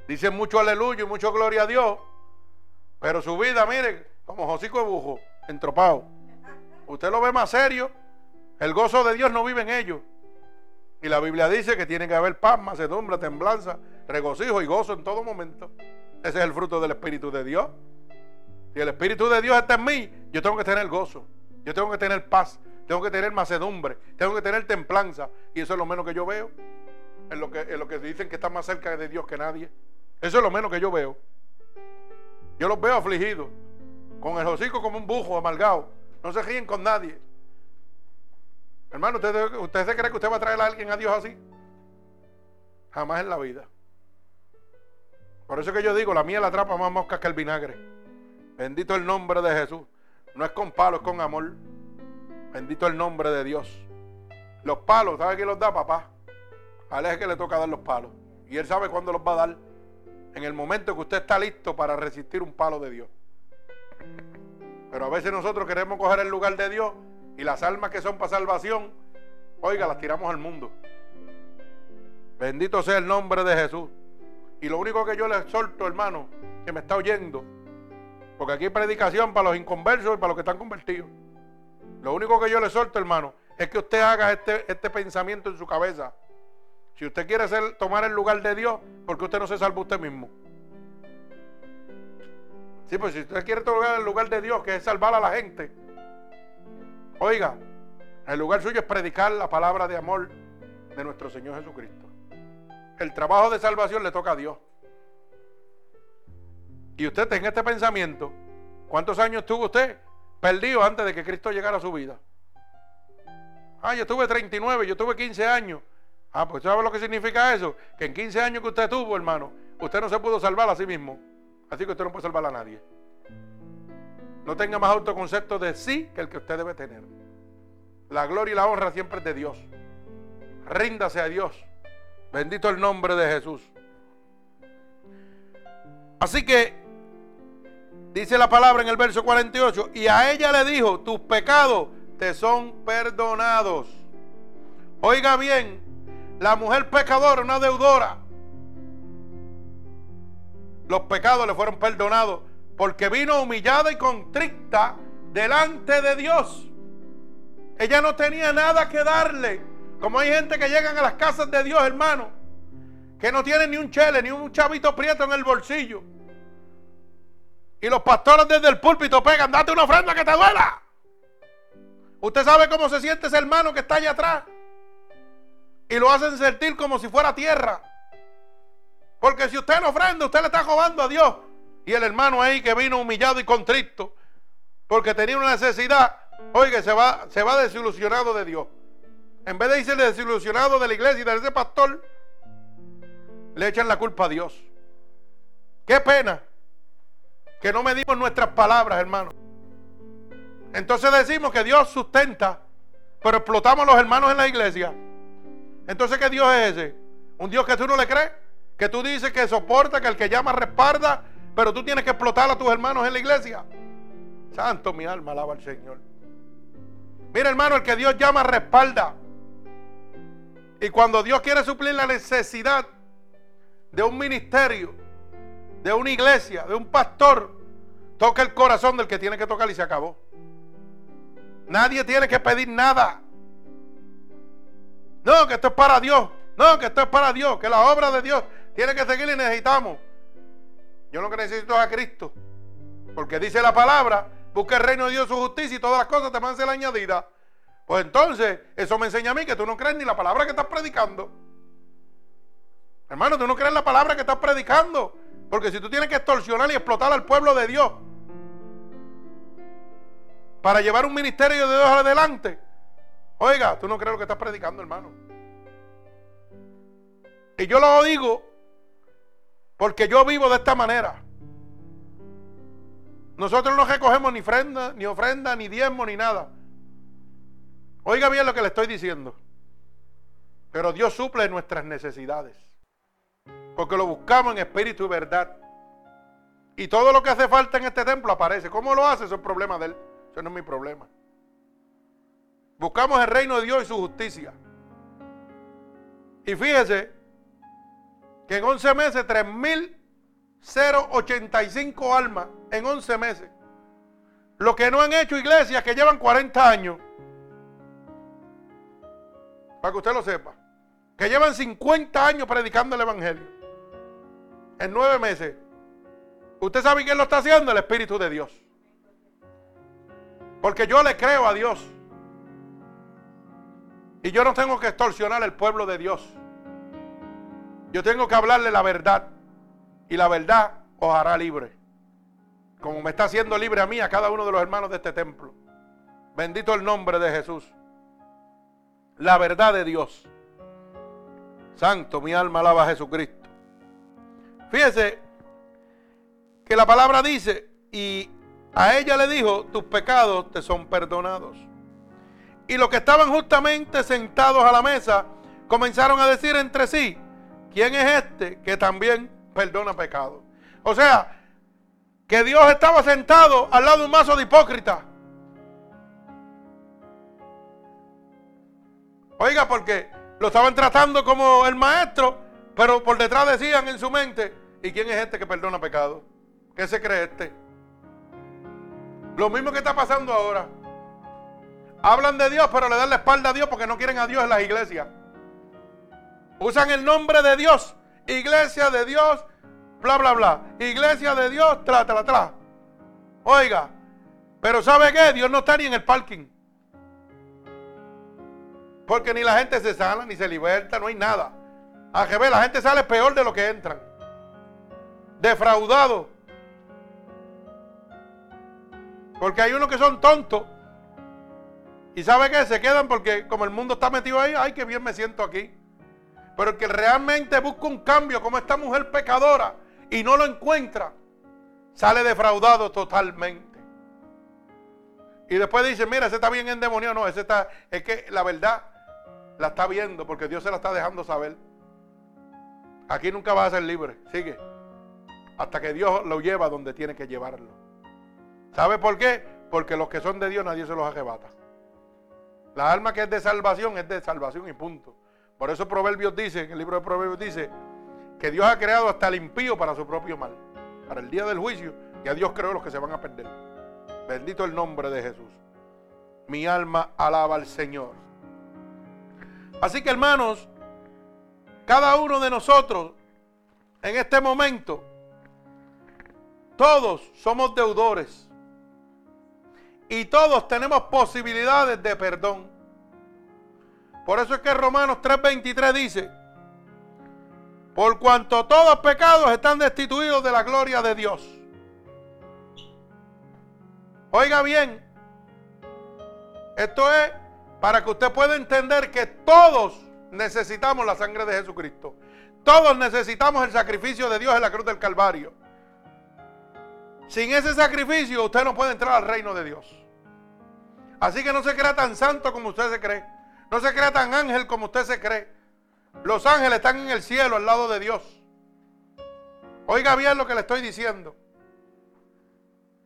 Dicen mucho aleluya y mucho gloria a Dios. Pero su vida, mire, como Josico de Bujo, entropado. Usted lo ve más serio. El gozo de Dios no vive en ellos. Y la Biblia dice que tiene que haber paz, macedumbre, temblanza, regocijo y gozo en todo momento. Ese es el fruto del Espíritu de Dios. Si el Espíritu de Dios está en mí, yo tengo que tener gozo. Yo tengo que tener paz. Tengo que tener macedumbre. Tengo que tener templanza. Y eso es lo menos que yo veo. En lo que, en lo que dicen que está más cerca de Dios que nadie. Eso es lo menos que yo veo. Yo los veo afligidos. Con el hocico como un bujo amargado. No se ríen con nadie. Hermano, ¿usted, ¿usted se cree que usted va a traer a alguien a Dios así? Jamás en la vida. Por eso que yo digo, la mía la atrapa más moscas que el vinagre. Bendito el nombre de Jesús. No es con palos, es con amor. Bendito el nombre de Dios. Los palos, ¿sabe quién los da, papá? A que le toca dar los palos. Y él sabe cuándo los va a dar. En el momento que usted está listo para resistir un palo de Dios. Pero a veces nosotros queremos coger el lugar de Dios y las almas que son para salvación, oiga, las tiramos al mundo. Bendito sea el nombre de Jesús. Y lo único que yo le exhorto, hermano, que me está oyendo, porque aquí hay predicación para los inconversos y para los que están convertidos. Lo único que yo le exhorto, hermano, es que usted haga este, este pensamiento en su cabeza. Si usted quiere ser, tomar el lugar de Dios, ¿por qué usted no se salva usted mismo? Sí, pues si usted quiere tomar el lugar de Dios, que es salvar a la gente, oiga, el lugar suyo es predicar la palabra de amor de nuestro Señor Jesucristo. El trabajo de salvación le toca a Dios. Y usted en este pensamiento, ¿cuántos años tuvo usted perdido antes de que Cristo llegara a su vida? Ah, yo tuve 39, yo tuve 15 años. Ah, pues ¿sabe lo que significa eso? Que en 15 años que usted tuvo, hermano, usted no se pudo salvar a sí mismo. Así que usted no puede salvar a nadie. No tenga más autoconcepto de sí que el que usted debe tener. La gloria y la honra siempre es de Dios. Ríndase a Dios. Bendito el nombre de Jesús. Así que dice la palabra en el verso 48, y a ella le dijo, tus pecados te son perdonados. Oiga bien, la mujer pecadora, una deudora, los pecados le fueron perdonados porque vino humillada y contrita delante de Dios. Ella no tenía nada que darle. Como hay gente que llegan a las casas de Dios, hermano, que no tienen ni un chele, ni un chavito prieto en el bolsillo. Y los pastores desde el púlpito pegan, date una ofrenda que te duela. Usted sabe cómo se siente ese hermano que está allá atrás. Y lo hacen sentir como si fuera tierra. Porque si usted no ofrenda, usted le está robando a Dios. Y el hermano ahí que vino humillado y contrito, porque tenía una necesidad, oiga, se va, se va desilusionado de Dios. En vez de irse desilusionado de la iglesia y de ese pastor, le echan la culpa a Dios. Qué pena que no medimos nuestras palabras, hermano. Entonces decimos que Dios sustenta, pero explotamos a los hermanos en la iglesia. Entonces, ¿qué Dios es ese? ¿Un Dios que tú no le crees? Que tú dices que soporta, que el que llama respalda, pero tú tienes que explotar a tus hermanos en la iglesia. Santo mi alma, alaba al Señor. Mira, hermano, el que Dios llama respalda. Y cuando Dios quiere suplir la necesidad de un ministerio, de una iglesia, de un pastor, toca el corazón del que tiene que tocar y se acabó. Nadie tiene que pedir nada. No, que esto es para Dios. No, que esto es para Dios, que la obra de Dios tiene que seguir y necesitamos. Yo lo que necesito es a Cristo. Porque dice la palabra, busca el reino de Dios su justicia y todas las cosas te van a ser añadidas. Pues entonces, eso me enseña a mí que tú no crees ni la palabra que estás predicando. Hermano, tú no crees la palabra que estás predicando. Porque si tú tienes que extorsionar y explotar al pueblo de Dios para llevar un ministerio de Dios adelante, oiga, tú no crees lo que estás predicando, hermano. Y yo lo digo porque yo vivo de esta manera. Nosotros no recogemos ni ofrenda, ni ofrenda, ni diezmo, ni nada. Oiga bien lo que le estoy diciendo. Pero Dios suple nuestras necesidades. Porque lo buscamos en espíritu y verdad. Y todo lo que hace falta en este templo aparece. ¿Cómo lo hace? Eso es problema de él. Eso no es mi problema. Buscamos el reino de Dios y su justicia. Y fíjese que en 11 meses 3.085 almas en 11 meses. Lo que no han hecho iglesias que llevan 40 años. Para que usted lo sepa. Que llevan 50 años predicando el Evangelio. En 9 meses. ¿Usted sabe quién lo está haciendo? El Espíritu de Dios. Porque yo le creo a Dios. Y yo no tengo que extorsionar al pueblo de Dios. Yo tengo que hablarle la verdad. Y la verdad os hará libre. Como me está haciendo libre a mí, a cada uno de los hermanos de este templo. Bendito el nombre de Jesús. La verdad de Dios. Santo, mi alma alaba a Jesucristo. Fíjese que la palabra dice, y a ella le dijo, tus pecados te son perdonados. Y los que estaban justamente sentados a la mesa comenzaron a decir entre sí, ¿quién es este que también perdona pecados? O sea, que Dios estaba sentado al lado de un mazo de hipócrita. Oiga, porque lo estaban tratando como el maestro, pero por detrás decían en su mente, ¿y quién es este que perdona pecado? ¿Qué se cree este? Lo mismo que está pasando ahora. Hablan de Dios, pero le dan la espalda a Dios porque no quieren a Dios en las iglesias. Usan el nombre de Dios, iglesia de Dios, bla, bla, bla. Iglesia de Dios, tra, tra, tra. Oiga, pero ¿sabe qué? Dios no está ni en el parking. Porque ni la gente se sana, ni se liberta, no hay nada. A que la gente sale peor de lo que entran. Defraudado. Porque hay unos que son tontos. Y sabe qué? Se quedan porque como el mundo está metido ahí, ay, qué bien me siento aquí. Pero que realmente busca un cambio, como esta mujer pecadora, y no lo encuentra, sale defraudado totalmente. Y después dice, mira, ese está bien endemoniado. No, ese está, es que la verdad la está viendo porque Dios se la está dejando saber. Aquí nunca va a ser libre. Sigue. Hasta que Dios lo lleva donde tiene que llevarlo. ¿Sabe por qué? Porque los que son de Dios nadie se los arrebata. La alma que es de salvación es de salvación y punto. Por eso Proverbios dice, en el libro de Proverbios dice, que Dios ha creado hasta el impío para su propio mal. Para el día del juicio, y a Dios creó los que se van a perder. Bendito el nombre de Jesús. Mi alma alaba al Señor. Así que hermanos, cada uno de nosotros en este momento, todos somos deudores. Y todos tenemos posibilidades de perdón. Por eso es que Romanos 3:23 dice, por cuanto todos pecados están destituidos de la gloria de Dios. Oiga bien, esto es para que usted pueda entender que todos necesitamos la sangre de Jesucristo. Todos necesitamos el sacrificio de Dios en la cruz del Calvario. Sin ese sacrificio usted no puede entrar al reino de Dios. Así que no se crea tan santo como usted se cree. No se crea tan ángel como usted se cree. Los ángeles están en el cielo al lado de Dios. Oiga bien lo que le estoy diciendo.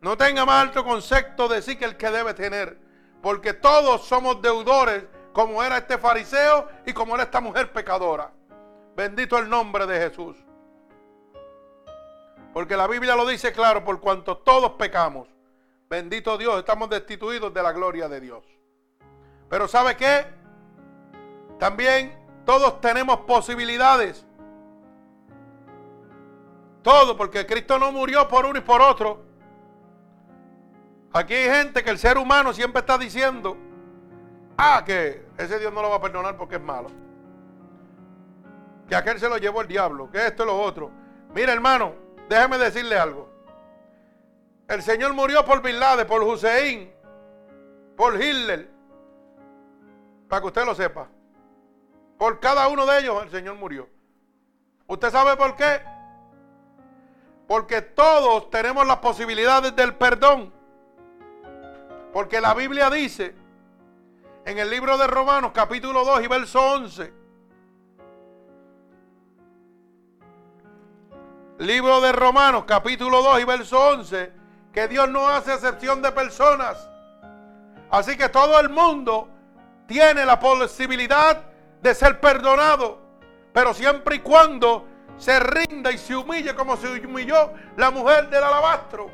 No tenga más alto concepto de sí que el que debe tener. Porque todos somos deudores, como era este fariseo y como era esta mujer pecadora. Bendito el nombre de Jesús. Porque la Biblia lo dice claro, por cuanto todos pecamos. Bendito Dios, estamos destituidos de la gloria de Dios. Pero ¿sabe qué? También todos tenemos posibilidades. Todo, porque Cristo no murió por uno y por otro. Aquí hay gente que el ser humano siempre está diciendo, ah, que ese Dios no lo va a perdonar porque es malo. Que aquel se lo llevó el diablo, que esto y lo otro. Mira, hermano, déjeme decirle algo. El Señor murió por Bin Laden, por Hussein, por Hitler. Para que usted lo sepa. Por cada uno de ellos el Señor murió. ¿Usted sabe por qué? Porque todos tenemos las posibilidades del perdón. Porque la Biblia dice en el libro de Romanos capítulo 2 y verso 11. Libro de Romanos capítulo 2 y verso 11. Que Dios no hace excepción de personas. Así que todo el mundo tiene la posibilidad de ser perdonado. Pero siempre y cuando se rinda y se humille como se humilló la mujer del alabastro.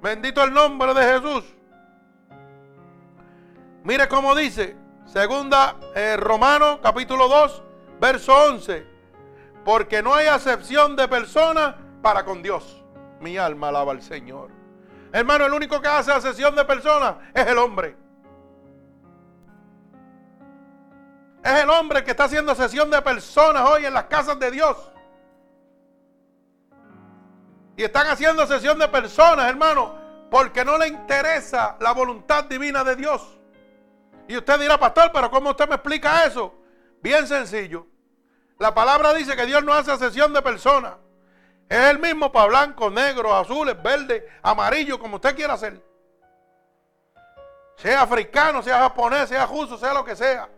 Bendito el nombre de Jesús. Mire cómo dice, segunda eh, Romano capítulo 2, verso 11. Porque no hay acepción de persona para con Dios. Mi alma alaba al Señor. Hermano, el único que hace acepción de personas es el hombre. Es el hombre que está haciendo sesión de personas hoy en las casas de Dios. Y están haciendo sesión de personas, hermano, porque no le interesa la voluntad divina de Dios. Y usted dirá, pastor, pero ¿cómo usted me explica eso? Bien sencillo. La palabra dice que Dios no hace sesión de personas. Es el mismo para blanco, negro, azules, verde, amarillo, como usted quiera hacer. Sea africano, sea japonés, sea justo, sea lo que sea.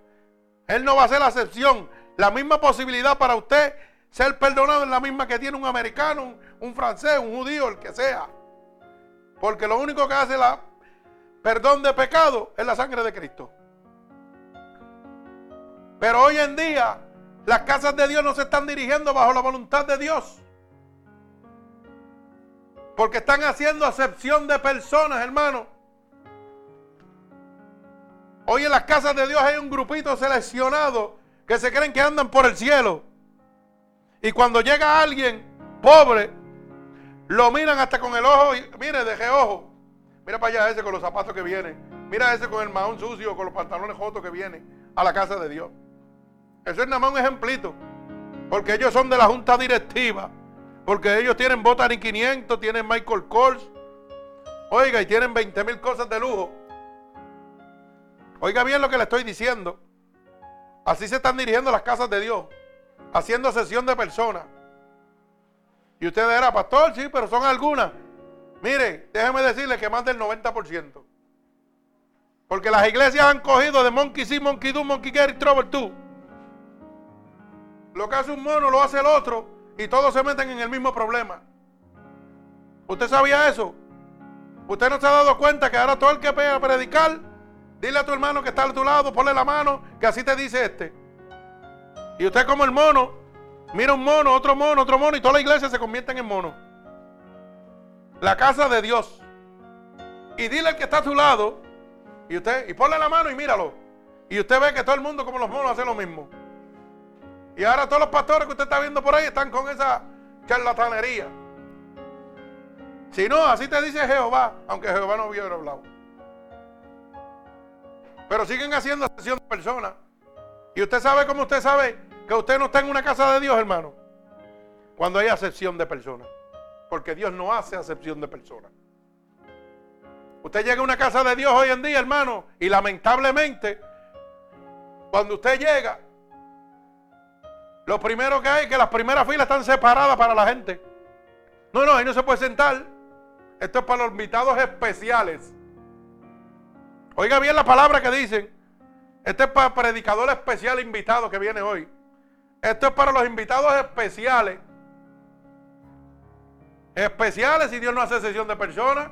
Él no va a ser la excepción. La misma posibilidad para usted ser perdonado es la misma que tiene un americano, un, francés, un judío, el que sea. Porque lo único que hace la perdón de pecado es la sangre de Cristo. Pero hoy en día las casas de Dios no se están dirigiendo bajo la voluntad de Dios. Porque están haciendo acepción de personas, hermano. Hoy en las casas de Dios hay un grupito seleccionado que se creen que andan por el cielo. Y cuando llega alguien pobre, lo miran hasta con el ojo y mire, deje ojo. Mira para allá ese con los zapatos que viene. Mira ese con el mahón sucio, con los pantalones jotos que viene a la casa de Dios. Eso es nada más un ejemplito. Porque ellos son de la junta directiva. Porque ellos tienen Botany 500, tienen Michael Kors. Oiga, y tienen 20 mil cosas de lujo. Oiga bien lo que le estoy diciendo. Así se están dirigiendo las casas de Dios, haciendo sesión de personas. Y usted dirá, pastor, sí, pero son algunas. Mire, déjeme decirle que más del 90%. Porque las iglesias han cogido de monkey sí, monkey do, monkey get, trouble too. Lo que hace un mono lo hace el otro y todos se meten en el mismo problema. ¿Usted sabía eso? ¿Usted no se ha dado cuenta que ahora todo el que pega a predicar Dile a tu hermano que está a tu lado, ponle la mano, que así te dice este. Y usted como el mono, mira un mono, otro mono, otro mono, y toda la iglesia se convierte en mono. La casa de Dios. Y dile al que está a tu lado, y usted, y ponle la mano y míralo. Y usted ve que todo el mundo como los monos hace lo mismo. Y ahora todos los pastores que usted está viendo por ahí están con esa charlatanería. Si no, así te dice Jehová, aunque Jehová no hubiera hablado. Pero siguen haciendo sesión de personas. Y usted sabe cómo usted sabe que usted no está en una casa de Dios, hermano. Cuando hay acepción de personas. Porque Dios no hace acepción de personas. Usted llega a una casa de Dios hoy en día, hermano, y lamentablemente, cuando usted llega, lo primero que hay es que las primeras filas están separadas para la gente. No, no, ahí no se puede sentar. Esto es para los invitados especiales. Oiga bien la palabra que dicen. Este es para predicador especial invitado que viene hoy. Esto es para los invitados especiales. Especiales si Dios no hace sesión de personas.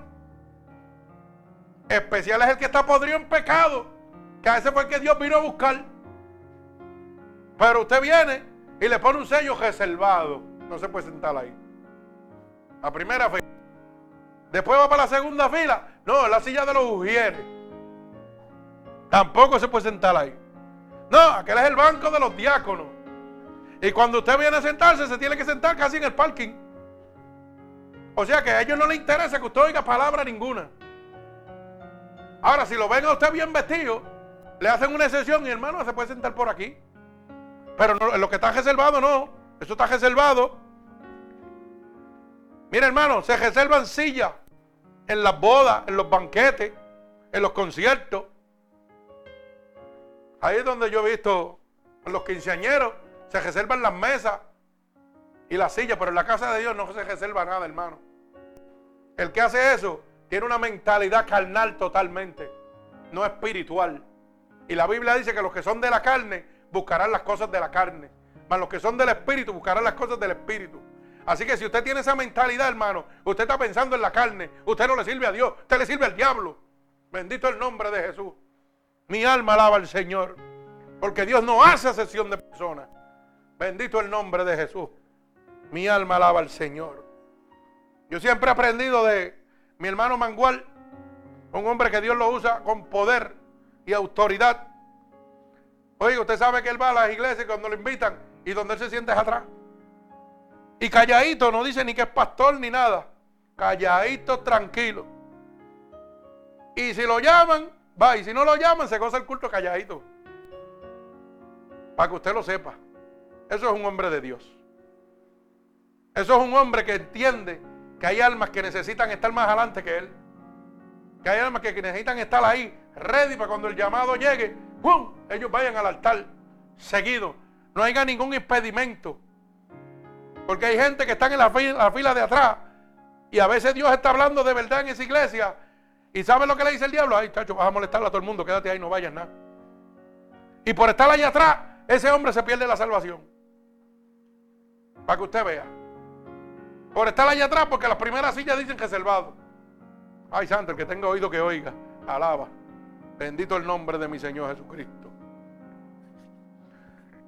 Especial es el que está podrido en pecado. Que a ese fue el que Dios vino a buscar. Pero usted viene y le pone un sello reservado. No se puede sentar ahí. La primera fila. Después va para la segunda fila. No, la silla de los ujieres. Tampoco se puede sentar ahí. No, aquel es el banco de los diáconos. Y cuando usted viene a sentarse, se tiene que sentar casi en el parking. O sea que a ellos no les interesa que usted oiga palabra ninguna. Ahora, si lo ven a usted bien vestido, le hacen una excepción y hermano se puede sentar por aquí. Pero no, lo que está reservado, no. Eso está reservado. Mira, hermano, se reservan sillas en las bodas, en los banquetes, en los conciertos. Ahí es donde yo he visto los quinceañeros, se reservan las mesas y las sillas, pero en la casa de Dios no se reserva nada, hermano. El que hace eso tiene una mentalidad carnal totalmente, no espiritual. Y la Biblia dice que los que son de la carne buscarán las cosas de la carne, mas los que son del espíritu buscarán las cosas del espíritu. Así que si usted tiene esa mentalidad, hermano, usted está pensando en la carne, usted no le sirve a Dios, usted le sirve al diablo. Bendito el nombre de Jesús. Mi alma alaba al Señor, porque Dios no hace excepción de personas. Bendito el nombre de Jesús. Mi alma alaba al Señor. Yo siempre he aprendido de mi hermano Mangual, un hombre que Dios lo usa con poder y autoridad. Oiga, usted sabe que él va a las iglesias cuando lo invitan y donde él se siente es atrás. Y calladito, no dice ni que es pastor ni nada. Calladito, tranquilo. Y si lo llaman, va. Y si no lo llaman, se goza el culto calladito. Para que usted lo sepa. Eso es un hombre de Dios. Eso es un hombre que entiende que hay almas que necesitan estar más adelante que él. Que hay almas que necesitan estar ahí, ready para cuando el llamado llegue, ¡pum! ellos vayan al altar seguido. No haya ningún impedimento. Porque hay gente que está en la fila, de atrás y a veces Dios está hablando de verdad en esa iglesia. ¿Y sabe lo que le dice el diablo? Ay, chacho, vas a molestar a todo el mundo, quédate ahí, no vayas nada. Y por estar allá atrás, ese hombre se pierde la salvación. Para que usted vea. Por estar allá atrás, porque las primeras sillas dicen reservado. Ay, santo, el que tenga oído que oiga. Alaba. Bendito el nombre de mi Señor Jesucristo.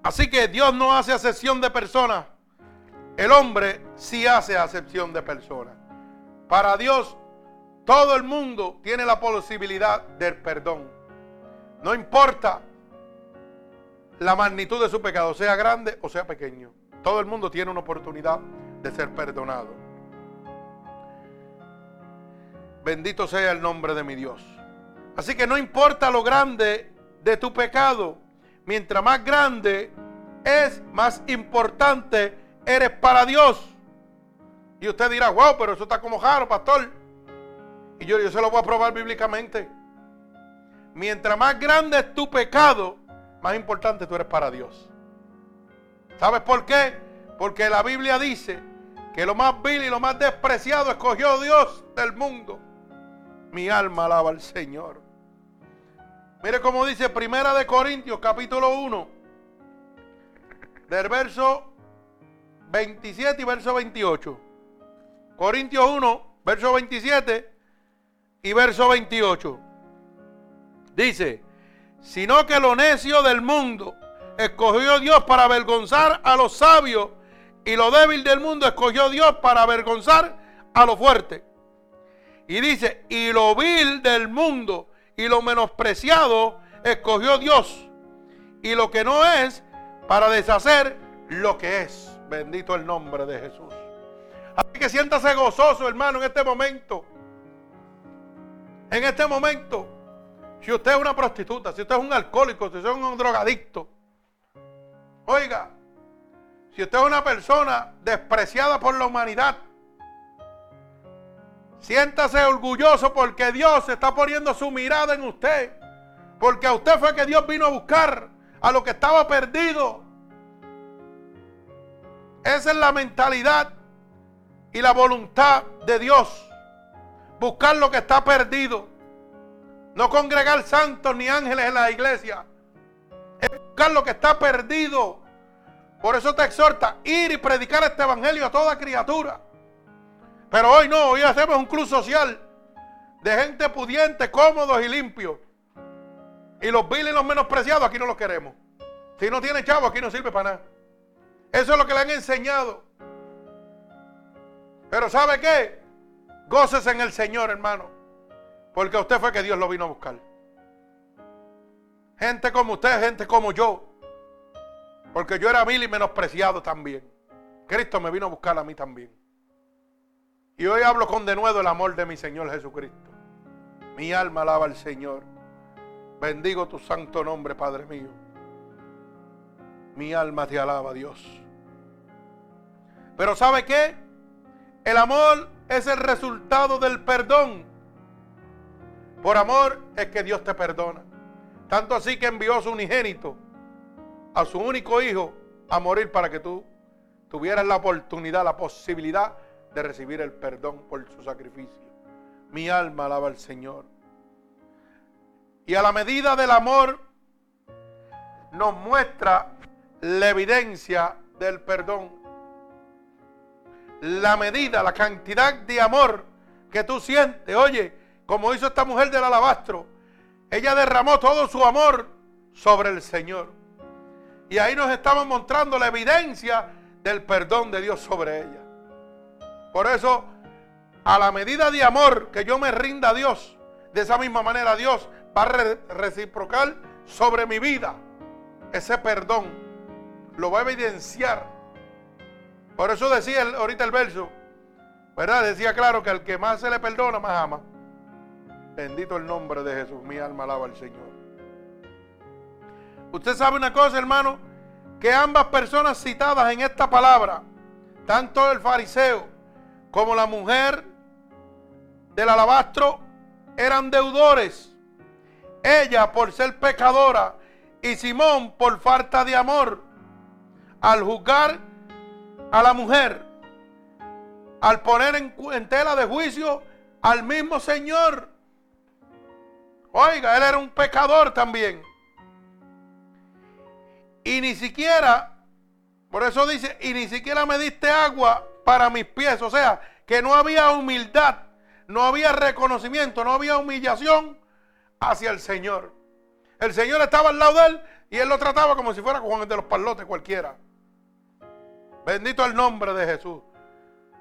Así que Dios no hace acepción de personas. El hombre sí hace acepción de personas. Para Dios, todo el mundo tiene la posibilidad del perdón. No importa la magnitud de su pecado, sea grande o sea pequeño. Todo el mundo tiene una oportunidad de ser perdonado. Bendito sea el nombre de mi Dios. Así que no importa lo grande de tu pecado, mientras más grande es, más importante eres para Dios. Y usted dirá, wow, pero eso está como jaro, pastor. Y yo, yo se lo voy a probar bíblicamente. Mientras más grande es tu pecado, más importante tú eres para Dios. ¿Sabes por qué? Porque la Biblia dice que lo más vil y lo más despreciado escogió Dios del mundo. Mi alma alaba al Señor. Mire cómo dice Primera de Corintios capítulo 1, del verso 27 y verso 28. Corintios 1, verso 27 y verso 28. Dice, sino que lo necio del mundo escogió Dios para avergonzar a los sabios y lo débil del mundo escogió Dios para avergonzar a lo fuerte. Y dice, y lo vil del mundo y lo menospreciado escogió Dios. Y lo que no es para deshacer lo que es. Bendito el nombre de Jesús. Así que siéntase gozoso, hermano, en este momento. En este momento. Si usted es una prostituta, si usted es un alcohólico, si usted es un drogadicto. Oiga, si usted es una persona despreciada por la humanidad, siéntase orgulloso porque Dios está poniendo su mirada en usted. Porque a usted fue que Dios vino a buscar a lo que estaba perdido. Esa es la mentalidad y la voluntad de Dios. Buscar lo que está perdido. No congregar santos ni ángeles en la iglesia. Es buscar lo que está perdido. Por eso te exhorta ir y predicar este evangelio a toda criatura. Pero hoy no, hoy hacemos un club social de gente pudiente, cómodos y limpios. Y los viles y los menospreciados aquí no los queremos. Si no tiene chavo, aquí no sirve para nada. Eso es lo que le han enseñado. Pero ¿sabe qué? Goces en el Señor, hermano. Porque usted fue que Dios lo vino a buscar. Gente como usted, gente como yo. Porque yo era vil y menospreciado también. Cristo me vino a buscar a mí también. Y hoy hablo con denuedo el amor de mi Señor Jesucristo. Mi alma alaba al Señor. Bendigo tu santo nombre, Padre mío. Mi alma te alaba, Dios. Pero ¿sabe qué? El amor es el resultado del perdón. Por amor es que Dios te perdona. Tanto así que envió a su unigénito, a su único hijo, a morir para que tú tuvieras la oportunidad, la posibilidad de recibir el perdón por su sacrificio. Mi alma alaba al Señor. Y a la medida del amor nos muestra la evidencia del perdón. La medida, la cantidad de amor que tú sientes. Oye, como hizo esta mujer del alabastro, ella derramó todo su amor sobre el Señor. Y ahí nos estamos mostrando la evidencia del perdón de Dios sobre ella. Por eso, a la medida de amor que yo me rinda a Dios, de esa misma manera Dios va a reciprocar sobre mi vida ese perdón. Lo va a evidenciar. Por eso decía ahorita el verso, ¿verdad? Decía claro que al que más se le perdona, más ama. Bendito el nombre de Jesús. Mi alma alaba al Señor. Usted sabe una cosa, hermano, que ambas personas citadas en esta palabra, tanto el fariseo como la mujer del alabastro, eran deudores. Ella por ser pecadora y Simón por falta de amor. Al juzgar a la mujer, al poner en, tela de juicio al mismo Señor. Oiga, él era un pecador también. Y ni siquiera, por eso dice, y ni siquiera me diste agua para mis pies. O sea, que no había humildad, no había reconocimiento, no había humillación hacia el Señor. El Señor estaba al lado de él y él lo trataba como si fuera Juan de los Palotes cualquiera. Bendito el nombre de Jesús.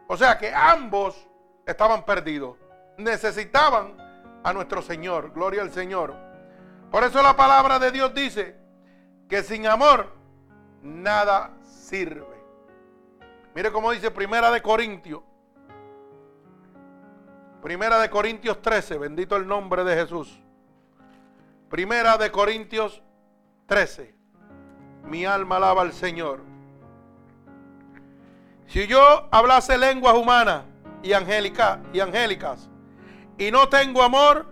O sea que ambos estaban perdidos. Necesitaban a nuestro Señor. Gloria al Señor. Por eso la palabra de Dios dice que sin amor nada sirve. Mire cómo dice Primera de Corintios. Primera de Corintios 13, bendito el nombre de Jesús. Primera de Corintios 13. Mi alma alaba al Señor. Si yo hablase lenguas humanas y, angélica, y angélicas y no tengo amor,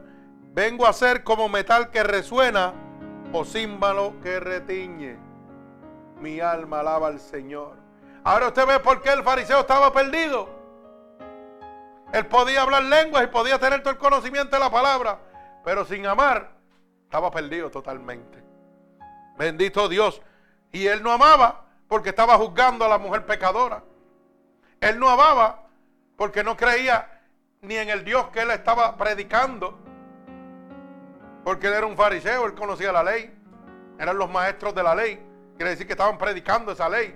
vengo a ser como metal que resuena o címbalo que retiñe. Mi alma alaba al Señor. Ahora usted ve por qué el fariseo estaba perdido. Él podía hablar lenguas y podía tener todo el conocimiento de la palabra, pero sin amar estaba perdido totalmente. Bendito Dios. Y él no amaba porque estaba juzgando a la mujer pecadora. Él no amaba porque no creía ni en el Dios que él estaba predicando. Porque él era un fariseo, él conocía la ley. Eran los maestros de la ley. Quiere decir que estaban predicando esa ley.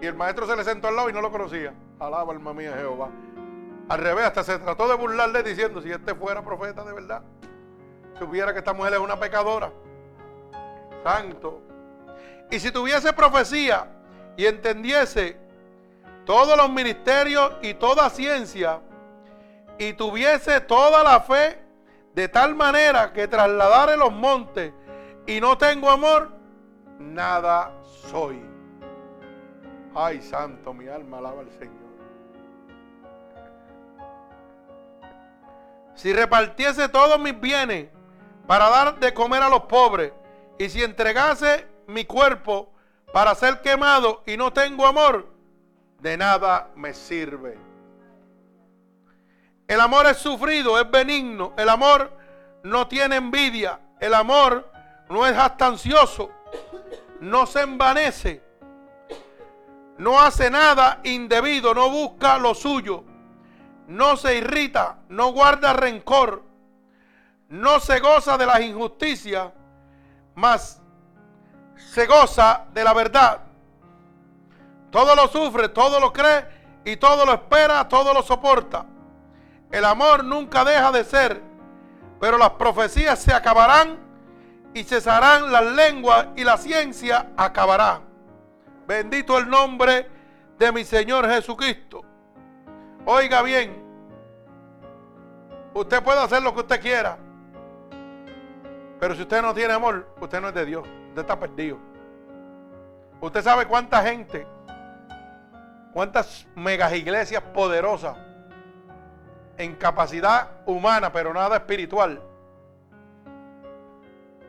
Y el maestro se le sentó al lado y no lo conocía. Alaba alma mía Jehová. Al revés, hasta se trató de burlarle diciendo, si este fuera profeta de verdad, supiera que esta mujer es una pecadora. Santo. Y si tuviese profecía y entendiese todos los ministerios y toda ciencia, y tuviese toda la fe de tal manera que trasladare los montes y no tengo amor, nada soy. Ay, santo, mi alma alaba al Señor. Si repartiese todos mis bienes para dar de comer a los pobres, y si entregase mi cuerpo para ser quemado y no tengo amor, de nada me sirve. El amor es sufrido, es benigno. El amor no tiene envidia. El amor no es jactancioso. No se envanece. No hace nada indebido. No busca lo suyo. No se irrita. No guarda rencor. No se goza de las injusticias. Mas se goza de la verdad. Todo lo sufre, todo lo cree y todo lo espera, todo lo soporta. El amor nunca deja de ser, pero las profecías se acabarán y cesarán las lenguas y la ciencia acabará. Bendito el nombre de mi Señor Jesucristo. Oiga bien, Usted puede hacer lo que usted quiera. Pero si usted no tiene amor, usted no es de Dios. Usted está perdido. Usted sabe cuánta gente, cuántas megas iglesias poderosas en capacidad humana, pero nada espiritual.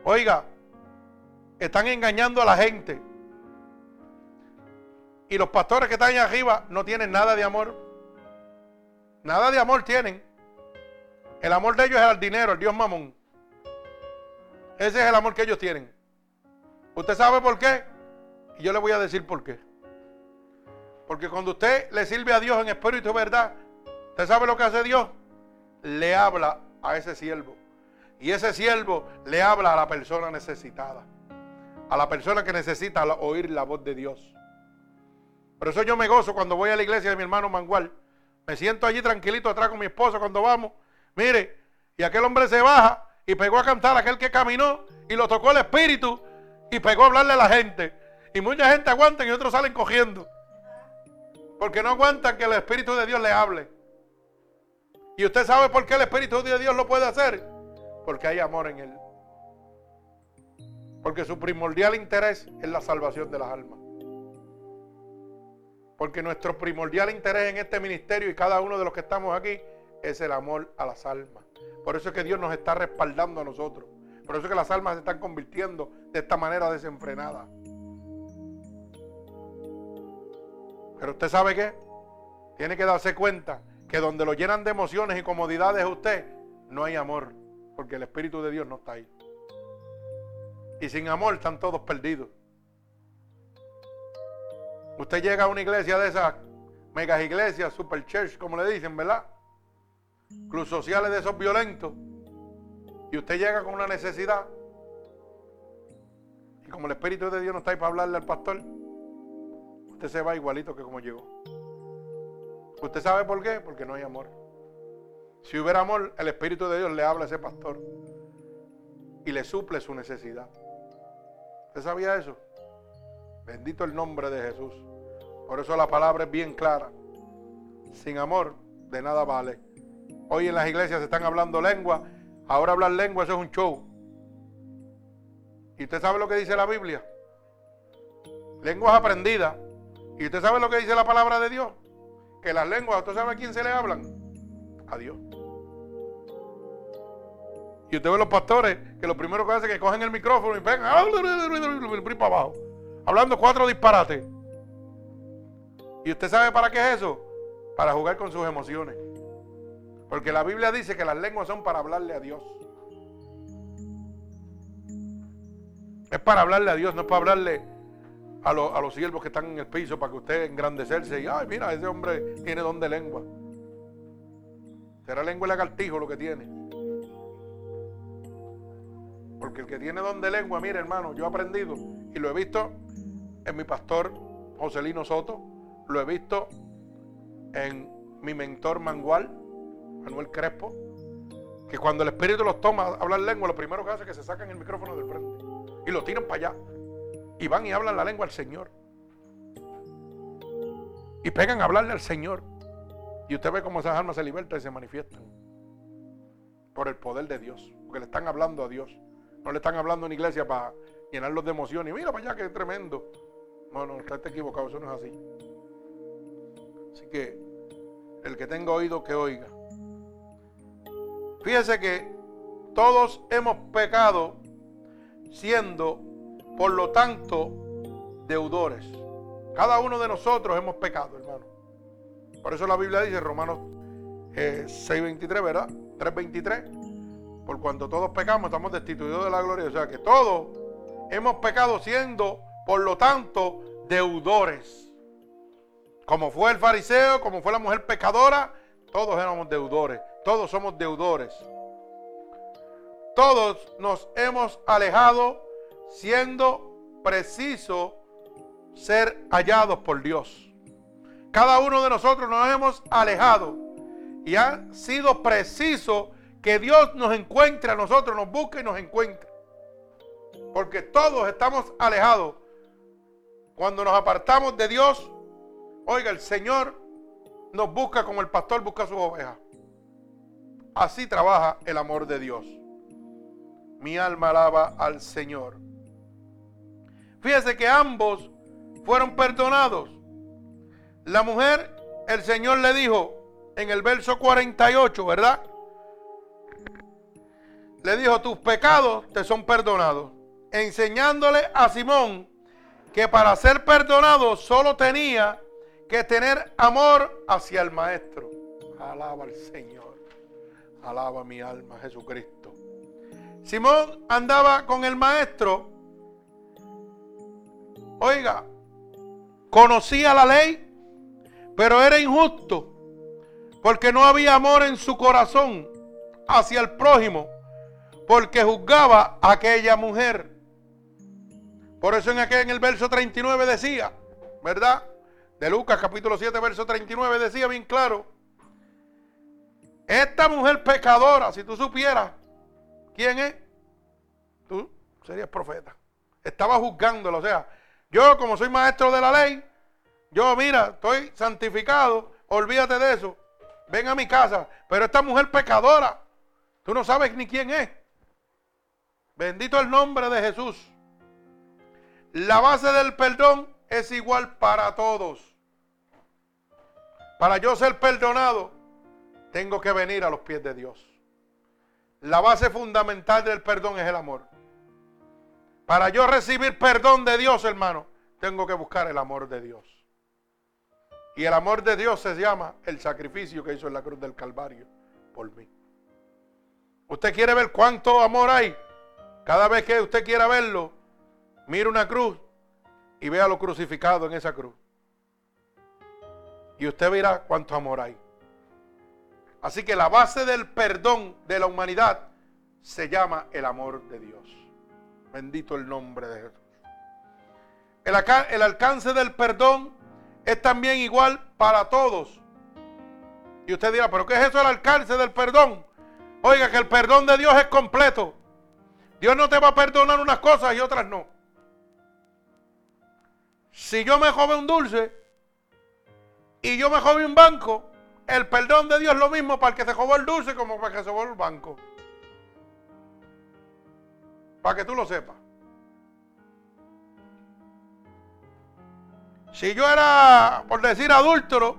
Oiga, están engañando a la gente. Y los pastores que están allá arriba no tienen nada de amor. Nada de amor tienen. El amor de ellos es el dinero, el Dios mamón. Ese es el amor que ellos tienen. ¿Usted sabe por qué? Y yo le voy a decir por qué. Porque cuando usted le sirve a Dios en espíritu y verdad, ¿usted sabe lo que hace Dios? Le habla a ese siervo. Y ese siervo le habla a la persona necesitada. A la persona que necesita oír la voz de Dios. Por eso yo me gozo cuando voy a la iglesia de mi hermano Mangual. Me siento allí tranquilito atrás con mi esposa cuando vamos. Mire, y aquel hombre se baja y pegó a cantar aquel que caminó y lo tocó el espíritu y pegó a hablarle a la gente. Y mucha gente aguanta y otros salen cogiendo. Porque no aguantan que el Espíritu de Dios le hable. Y usted sabe por qué el Espíritu de Dios lo puede hacer. Porque hay amor en él. Porque su primordial interés es la salvación de las almas. Porque nuestro primordial interés en este ministerio y cada uno de los que estamos aquí es el amor a las almas. Por eso es que Dios nos está respaldando a nosotros. Por eso es que las almas se están convirtiendo de esta manera desenfrenada. Pero usted sabe qué? Tiene que darse cuenta que donde lo llenan de emociones y comodidades usted, no hay amor. Porque el Espíritu de Dios no está ahí. Y sin amor están todos perdidos. Usted llega a una iglesia de esas megas iglesias, super church, como le dicen, ¿verdad? Clubes sociales de esos violentos. Y usted llega con una necesidad. Y como el Espíritu de Dios no está ahí para hablarle al pastor, usted se va igualito que como llegó. ¿Usted sabe por qué? Porque no hay amor. Si hubiera amor, el Espíritu de Dios le habla a ese pastor y le suple su necesidad. ¿Usted sabía eso? Bendito el nombre de Jesús. Por eso la palabra es bien clara. Sin amor, de nada vale. Hoy en las iglesias se están hablando lengua. Ahora hablar lengua, eso es un show. ¿Y usted sabe lo que dice la Biblia? Lenguas aprendidas. ¿Y usted sabe lo que dice la palabra de Dios? Que las lenguas, ¿usted sabe a quién se le hablan? A Dios. Y usted ve los pastores que lo primero que hacen es que cogen el micrófono y pegan para abajo. Hablando cuatro disparates. ¿Y usted sabe para qué es eso? Para jugar con sus emociones. Porque la Biblia dice que las lenguas son para hablarle a Dios. Es para hablarle a Dios, no es para hablarle a, los siervos que están en el piso para que usted engrandecerse y, ay, mira, ese hombre tiene don de lengua. Será lengua de lagartijo lo que tiene. Porque el que tiene don de lengua, mire hermano, yo he aprendido y lo he visto en mi pastor Joselino Soto, lo he visto en mi mentor Mangual, Manuel Crespo, que cuando el Espíritu los toma a hablar lengua, lo primero que hace es que se sacan el micrófono del frente y lo tiran para allá. Y van y hablan la lengua al Señor. Y pegan a hablarle al Señor. Y usted ve cómo esas almas se libertan y se manifiestan. Por el poder de Dios. Porque le están hablando a Dios. No le están hablando una iglesia para llenarlos de emoción. Y mira para allá que tremendo. No, no, está equivocado. Eso no es así. Así que el que tenga oído que oiga. Fíjese que todos hemos pecado siendo, por lo tanto, deudores. Cada uno de nosotros hemos pecado, hermano. Por eso la Biblia dice, Romanos 6.23, eh, ¿verdad? 3.23. Por cuanto todos pecamos, estamos destituidos de la gloria. O sea que todos hemos pecado siendo, por lo tanto, deudores. Como fue el fariseo, como fue la mujer pecadora, todos éramos deudores. Todos somos deudores. Todos nos hemos alejado siendo preciso ser hallados por Dios. Cada uno de nosotros nos hemos alejado y ha sido preciso que Dios nos encuentre a nosotros, nos busque y nos encuentre. Porque todos estamos alejados. Cuando nos apartamos de Dios, oiga, el Señor nos busca como el pastor busca a sus ovejas. Así trabaja el amor de Dios. Mi alma alaba al Señor. Fíjese que ambos fueron perdonados. La mujer, el Señor le dijo en el verso 48, ¿verdad? Le dijo, tus pecados te son perdonados. Enseñándole a Simón que para ser perdonado solo tenía que tener amor hacia el Maestro. Alaba al Señor. Alaba mi alma Jesucristo. Simón andaba con el Maestro. Oiga, conocía la ley, pero era injusto porque no había amor en su corazón hacia el prójimo, porque juzgaba a aquella mujer. Por eso en aquel el verso 39 decía, ¿verdad? De Lucas capítulo 7, verso 39 decía bien claro, esta mujer pecadora, si tú supieras quién es, tú serías profeta. Estaba juzgándolo, o sea, yo como soy maestro de la ley, yo mira, estoy santificado, olvídate de eso, ven a mi casa, pero esta mujer pecadora, tú no sabes ni quién es. Bendito el nombre de Jesús. La base del perdón es igual para todos. Para yo ser perdonado, tengo que venir a los pies de Dios. La base fundamental del perdón es el amor. Para yo recibir perdón de Dios, hermano, tengo que buscar el amor de Dios. Y el amor de Dios se llama el sacrificio que hizo en la cruz del Calvario por mí. ¿Usted quiere ver cuánto amor hay? Cada vez que usted quiera verlo, mire una cruz y vea lo crucificado en esa cruz. Y usted verá cuánto amor hay. Así que la base del perdón de la humanidad se llama el amor de Dios. Bendito el nombre de Jesús. El, alcance del perdón es también igual para todos. Y usted dirá, pero ¿qué es eso el alcance del perdón? Oiga, que el perdón de Dios es completo. Dios no te va a perdonar unas cosas y otras no. Si yo me jove un dulce y yo me jove un banco, el perdón de Dios es lo mismo para el que se jovó el dulce como para el que se jovó el banco. Para que tú lo sepas. Si yo era, por decir, adúltero,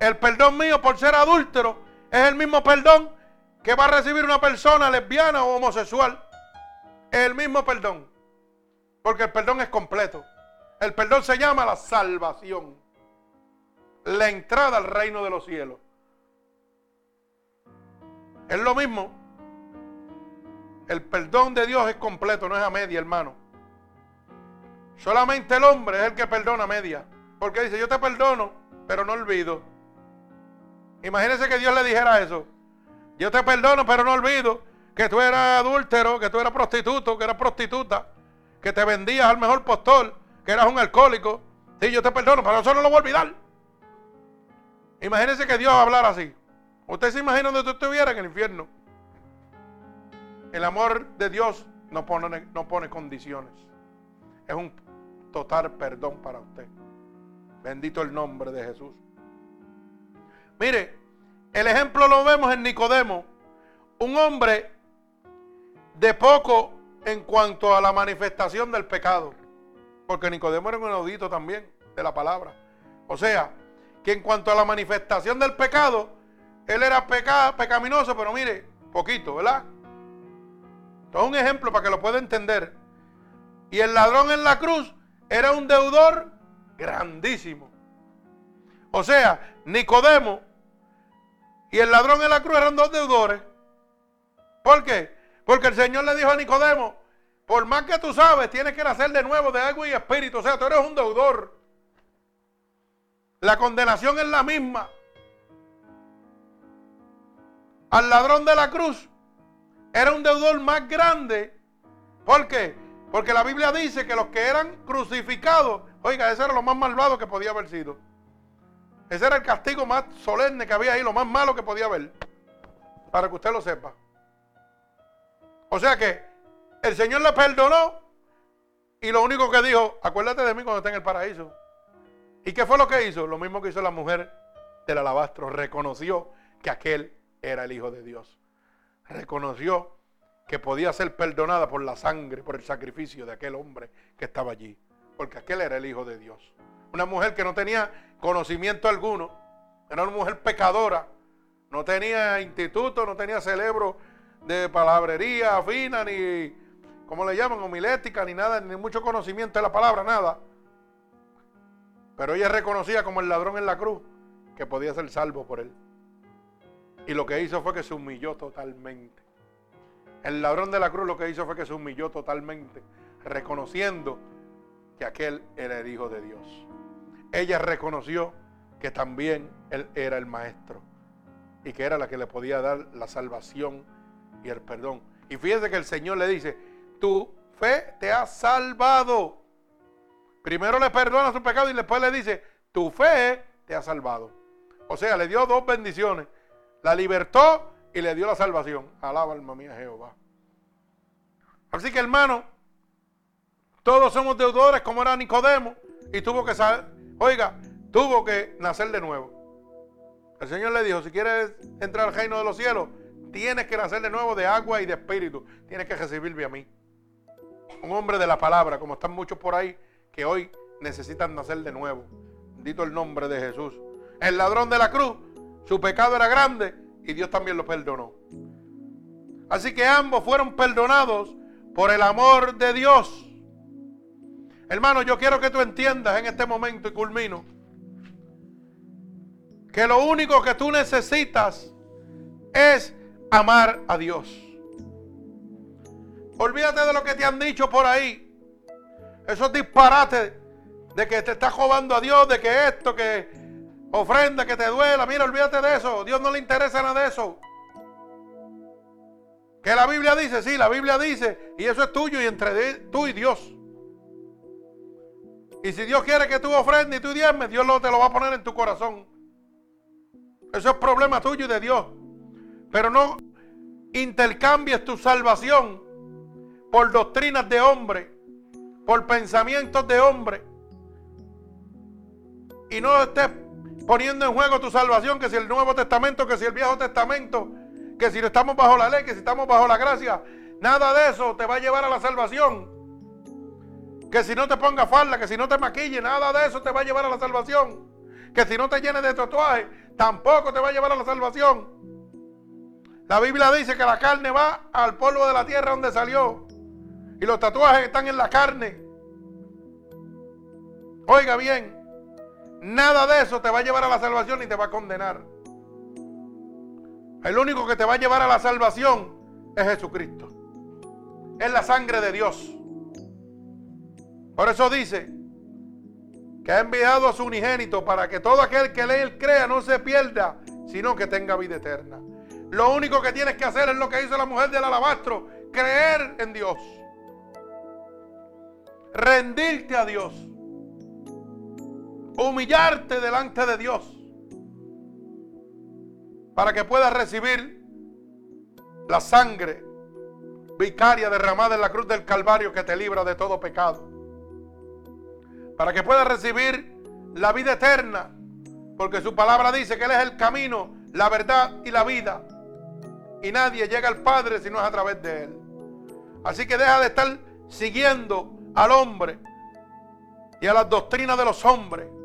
el perdón mío por ser adúltero es el mismo perdón que va a recibir una persona lesbiana o homosexual. El mismo perdón. Porque el perdón es completo. El perdón se llama la salvación. La entrada al reino de los cielos. Es lo mismo. El perdón de Dios es completo, no es a media, hermano. Solamente el hombre es el que perdona a media. Porque dice, yo te perdono, pero no olvido. Imagínense que Dios le dijera eso. Yo te perdono, pero no olvido que tú eras adúltero, que tú eras prostituto, que eras prostituta que te vendías al mejor postor, que eras un alcohólico. Sí, yo te perdono, pero eso no lo voy a olvidar. Imagínese que Dios hablara así. Usted se imagina donde tú estuviera en el infierno. El amor de Dios no pone, condiciones. Es un total perdón para usted. Bendito el nombre de Jesús. Mire, el ejemplo lo vemos en Nicodemo. Un hombre de poco en cuanto a la manifestación del pecado. Porque Nicodemo era un audito también de la palabra. O sea, que en cuanto a la manifestación del pecado, él era pecaminoso, pero mire, poquito, ¿verdad? Esto es un ejemplo para que lo pueda entender. Y el ladrón en la cruz era un deudor grandísimo. O sea, Nicodemo y el ladrón en la cruz eran dos deudores. ¿Por qué? Porque el Señor le dijo a Nicodemo, por más que tú sabes, tienes que nacer de nuevo de agua y espíritu. O sea, tú eres un deudor. La condenación es la misma. Al ladrón de la cruz era un deudor más grande. ¿Por qué? Porque la Biblia dice que los que eran crucificados, oiga, ese era lo más malvado que podía haber sido. Ese era el castigo más solemne que había ahí, lo más malo que podía haber. Para que usted lo sepa. O sea que el Señor le perdonó y lo único que dijo, acuérdate de mí cuando esté en el paraíso. ¿Y qué fue lo que hizo? Lo mismo que hizo la mujer del alabastro. Reconoció que aquel era el Hijo de Dios. Reconoció que podía ser perdonada por la sangre, por el sacrificio de aquel hombre que estaba allí, porque aquel era el Hijo de Dios. Una mujer que no tenía conocimiento alguno, era una mujer pecadora, no tenía instituto, no tenía cerebro de palabrería fina, ni, como le llaman, homilética, ni nada, ni mucho conocimiento de la palabra, nada. Pero ella reconocía como el ladrón en la cruz que podía ser salvo por él. Y lo que hizo fue que se humilló totalmente. El ladrón de la cruz lo que hizo fue que se humilló totalmente, reconociendo que aquel era el Hijo de Dios. Ella reconoció que también él era el Maestro y que era la que le podía dar la salvación y el perdón. Y fíjese que el Señor le dice, tu fe te ha salvado. Primero le perdona su pecado y después le dice, tu fe te ha salvado. O sea, le dio dos bendiciones. La libertó y le dio la salvación. Alaba alma mía Jehová. Así que hermano, todos somos deudores como era Nicodemo y tuvo que oiga, tuvo que nacer de nuevo. El Señor le dijo, si quieres entrar al reino de los cielos, tienes que nacer de nuevo de agua y de espíritu. Tienes que recibirme a mí. Un hombre de la palabra, como están muchos por ahí, que hoy necesitan nacer de nuevo. Bendito el nombre de Jesús. El ladrón de la cruz, su pecado era grande y Dios también lo perdonó. Así que ambos fueron perdonados por el amor de Dios. Hermano, yo quiero que tú entiendas en este momento y culmino que lo único que tú necesitas es amar a Dios. Olvídate de lo que te han dicho por ahí. Esos disparates de que te estás jugando a Dios, de que esto, que ofrenda, que te duela. Mira, olvídate de eso. Dios no le interesa nada de eso. Que la Biblia dice, sí, la Biblia dice, y eso es tuyo y entre tú y Dios. Y si Dios quiere que tú ofrendes y tú diezmes, Dios lo, te lo va a poner en tu corazón. Eso es problema tuyo y de Dios. Pero no intercambies tu salvación por doctrinas de hombre por pensamientos de hombre. Y no estés poniendo en juego tu salvación, que si el Nuevo Testamento, que si el Viejo Testamento, que si estamos bajo la ley, que si estamos bajo la gracia. Nada de eso te va a llevar a la salvación. Que si no te ponga falda, que si no te maquille, nada de eso te va a llevar a la salvación. Que si no te llenes de tatuajes, tampoco te va a llevar a la salvación. La Biblia dice que la carne va al polvo de la tierra donde salió. Y los tatuajes están en la carne. Oiga bien, nada de eso te va a llevar a la salvación ni te va a condenar. El único que te va a llevar a la salvación es Jesucristo. Es la sangre de Dios. Por eso dice que ha enviado a su unigénito para que todo aquel que lee crea no se pierda, sino que tenga vida eterna. Lo único que tienes que hacer es lo que hizo la mujer del alabastro, creer en Dios rendirte a Dios, humillarte delante de Dios, para que puedas recibir la sangre vicaria derramada en la cruz del Calvario que te libra de todo pecado, para que puedas recibir la vida eterna, porque su palabra dice que Él es el camino, la verdad y la vida, y nadie llega al Padre si no es a través de Él. Así que deja de estar siguiendo al hombre y a las doctrinas de los hombres.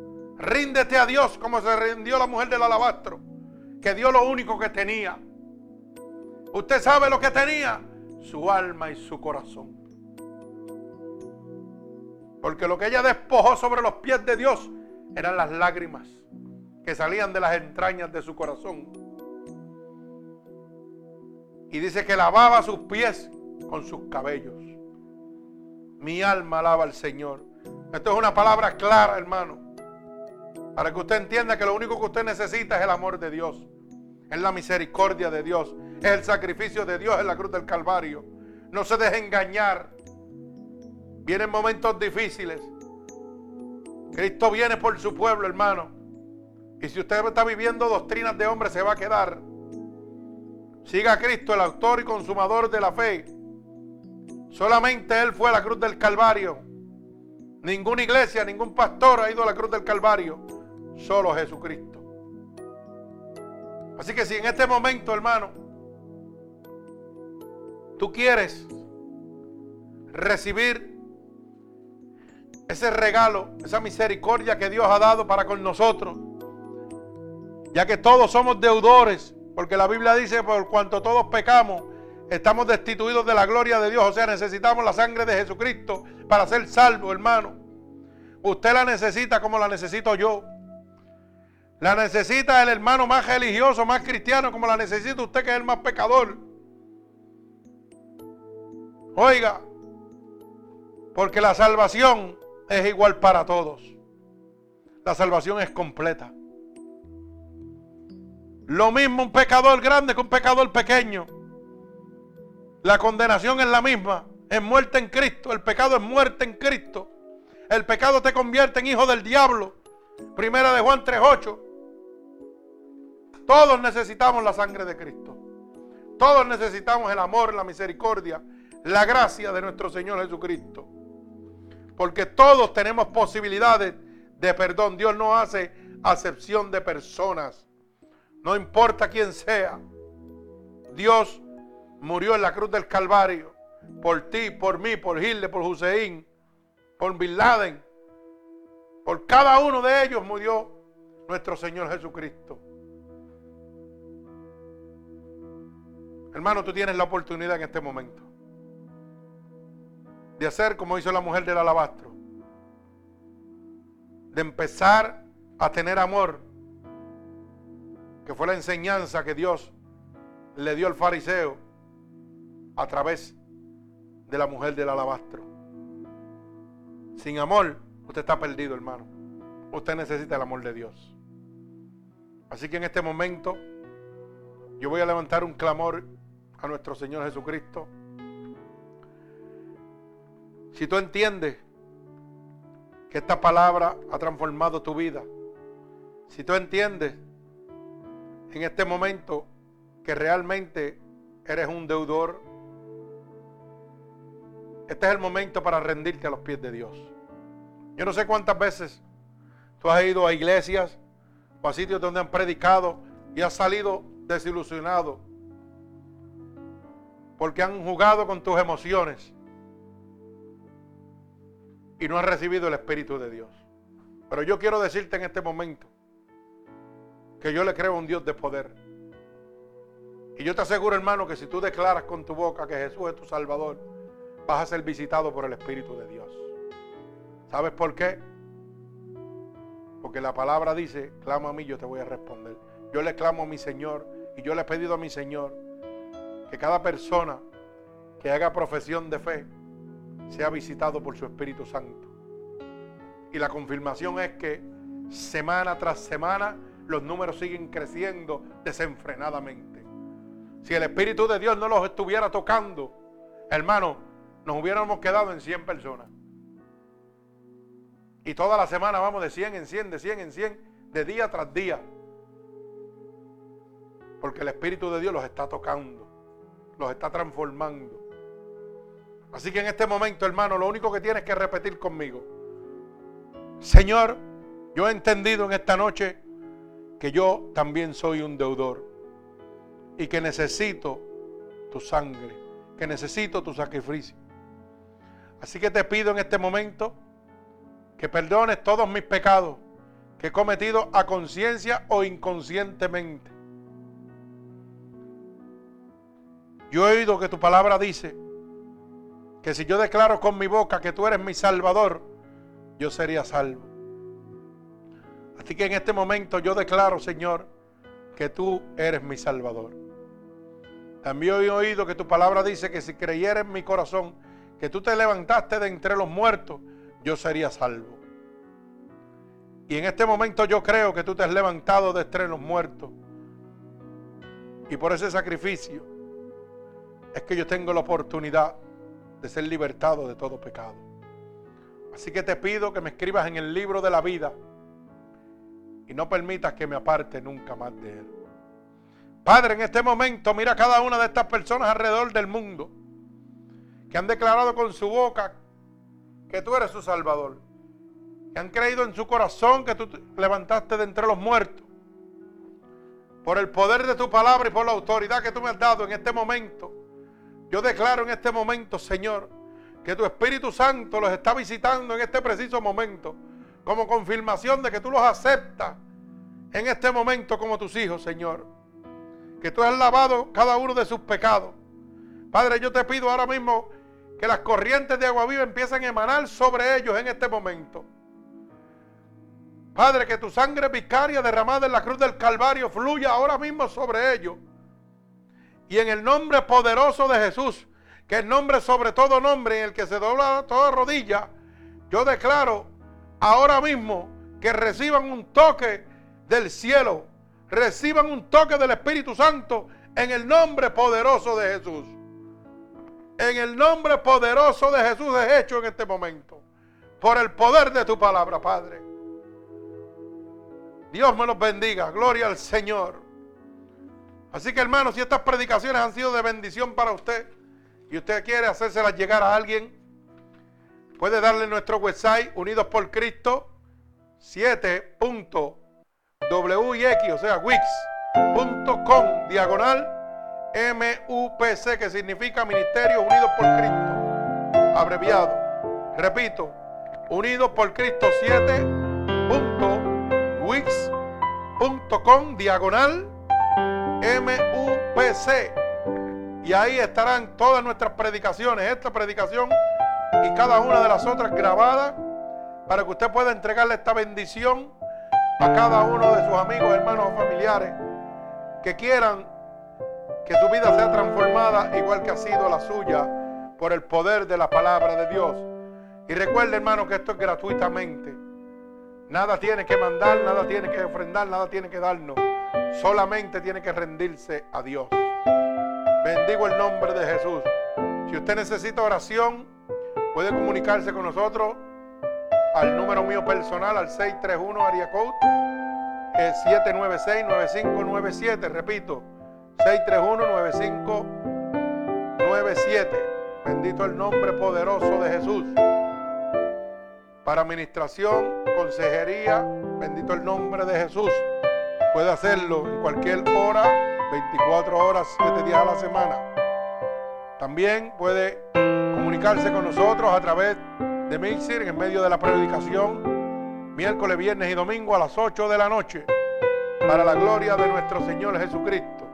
Ríndete a Dios como se rindió la mujer del alabastro, que dio lo único que tenía. Usted sabe lo que tenía, su alma y su corazón. Porque lo que ella despojó sobre los pies de Dios eran las lágrimas que salían de las entrañas de su corazón. Y dice que lavaba sus pies con sus cabellos. Mi alma alaba al Señor. Esto es una palabra clara, hermano. Para que usted entienda que lo único que usted necesita es el amor de Dios. Es la misericordia de Dios. Es el sacrificio de Dios en la cruz del Calvario. No se deje engañar. Vienen momentos difíciles. Cristo viene por su pueblo, hermano. Y si usted está viviendo doctrinas de hombre, se va a quedar. Siga a Cristo, el autor y consumador de la fe. Solamente Él fue a la cruz del Calvario. Ninguna iglesia, ningún pastor ha ido a la cruz del Calvario. Solo Jesucristo. Así que si en este momento, hermano, tú quieres recibir ese regalo, esa misericordia que Dios ha dado para con nosotros, ya que todos somos deudores, porque la Biblia dice, por cuanto todos pecamos, estamos destituidos de la gloria de Dios, o sea, necesitamos la sangre de Jesucristo para ser salvos, hermano. Usted la necesita como la necesito yo. La necesita el hermano más religioso, más cristiano, como la necesita usted que es el más pecador. Oiga, porque la salvación es igual para todos. La salvación es completa. Lo mismo un pecador grande que un pecador pequeño. La condenación es la misma. Es muerte en Cristo. El pecado es muerte en Cristo. El pecado te convierte en hijo del diablo. Primera de Juan 3.8. Todos necesitamos la sangre de Cristo. Todos necesitamos el amor, la misericordia, la gracia de nuestro Señor Jesucristo. Porque todos tenemos posibilidades de perdón. Dios no hace acepción de personas. No importa quién sea. Dios murió en la cruz del Calvario. Por ti, por mí, por Hitler, por Hussein, por Bin Laden. Por cada uno de ellos murió nuestro Señor Jesucristo. Hermano, tú tienes la oportunidad en este momento de hacer como hizo la mujer del alabastro. De empezar a tener amor, que fue la enseñanza que Dios le dio al fariseo a través de la mujer del alabastro. Sin amor, usted está perdido, hermano. Usted necesita el amor de Dios. Así que en este momento yo voy a levantar un clamor a nuestro Señor Jesucristo si tú entiendes que esta palabra ha transformado tu vida, si tú entiendes en este momento que realmente eres un deudor, este es el momento para rendirte a los pies de Dios. Yo no sé cuántas veces tú has ido a iglesias o a sitios donde han predicado y has salido desilusionado porque han jugado con tus emociones y no has recibido el Espíritu de Dios. Pero yo quiero decirte en este momento que yo le creo a un Dios de poder. Y yo te aseguro, hermano, que si tú declaras con tu boca que Jesús es tu Salvador, vas a ser visitado por el Espíritu de Dios. ¿Sabes por qué? Porque la palabra dice, clama a mí, yo te voy a responder. Yo le clamo a mi Señor y yo le he pedido a mi Señor que cada persona que haga profesión de fe sea visitado por su Espíritu Santo. Y la confirmación es que semana tras semana los números siguen creciendo desenfrenadamente. Si el Espíritu de Dios no los estuviera tocando, hermano, nos hubiéramos quedado en 100 personas. Y toda la semana vamos de 100 en 100, de 100 en 100, de día tras día. Porque el Espíritu de Dios los está tocando, está transformando. Así que en este momento, hermano, lo único que tienes que repetir conmigo. Señor, yo he entendido en esta noche que yo también soy un deudor y que necesito tu sangre, que necesito tu sacrificio. Así que te pido en este momento que perdones todos mis pecados que he cometido a conciencia o inconscientemente. Yo he oído que tu palabra dice que si yo declaro con mi boca que tú eres mi salvador, yo sería salvo. Así que en este momento yo declaro, Señor, que tú eres mi salvador. También he oído que tu palabra dice que si creyera en mi corazón que tú te levantaste de entre los muertos, yo sería salvo. Y en este momento yo creo que tú te has levantado de entre los muertos. Y por ese sacrificio es que yo tengo la oportunidad de ser libertado de todo pecado. Así que te pido que me escribas en el libro de la vida y no permitas que me aparte nunca más de él. Padre, en este momento mira a cada una de estas personas alrededor del mundo que han declarado con su boca que tú eres su Salvador, que han creído en su corazón que tú te levantaste de entre los muertos. por el poder de tu palabra y por la autoridad que tú me has dado en este momento. Yo declaro en este momento, Señor, que tu Espíritu Santo los está visitando en este preciso momento, como confirmación de que tú los aceptas en este momento como tus hijos, Señor. Que tú has lavado cada uno de sus pecados. Padre, yo te pido ahora mismo que las corrientes de agua viva empiecen a emanar sobre ellos en este momento. Padre, que tu sangre vicaria derramada en la cruz del Calvario fluya ahora mismo sobre ellos. Y en el nombre poderoso de Jesús, que es nombre sobre todo nombre en el que se dobla toda rodilla, yo declaro ahora mismo que reciban un toque del cielo, reciban un toque del Espíritu Santo en el nombre poderoso de Jesús. En el nombre poderoso de Jesús es hecho en este momento. Por el poder de tu palabra, Padre. Dios me los bendiga. Gloria al Señor. Así que hermanos, si estas predicaciones han sido de bendición para usted y usted quiere hacérselas llegar a alguien, puede darle nuestro website Unidos por Cristo 7.wix, o sea, wix.com diagonal MUPC, que significa Ministerio Unidos por Cristo, abreviado. Repito, Unidos por Cristo 7.wix.com diagonal MUPC. Y ahí estarán todas nuestras predicaciones, esta predicación y cada una de las otras grabadas para que usted pueda entregarle esta bendición a cada uno de sus amigos, hermanos o familiares que quieran que su vida sea transformada igual que ha sido la suya por el poder de la palabra de Dios. Y recuerde, hermano, que esto es gratuitamente. Nada tiene que mandar, nada tiene que ofrendar, nada tiene que darnos. Solamente tiene que rendirse a Dios. Bendigo el nombre de Jesús. Si usted necesita oración, puede comunicarse con nosotros al número mío personal, al 631 Aria Code 796-9597. Repito, 631-9597. Bendito el nombre poderoso de Jesús. Para administración, consejería, bendito el nombre de Jesús. Puede hacerlo en cualquier hora, 24 horas, 7 días a la semana. También puede comunicarse con nosotros a través de Mixer en medio de la predicación, miércoles, viernes y domingo a las 8 de la noche, para la gloria de nuestro Señor Jesucristo.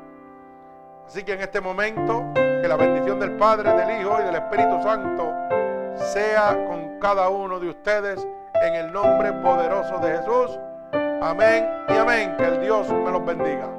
Así que en este momento, que la bendición del Padre, del Hijo y del Espíritu Santo sea con cada uno de ustedes en el nombre poderoso de Jesús. Amén y amén. Que el Dios me los bendiga.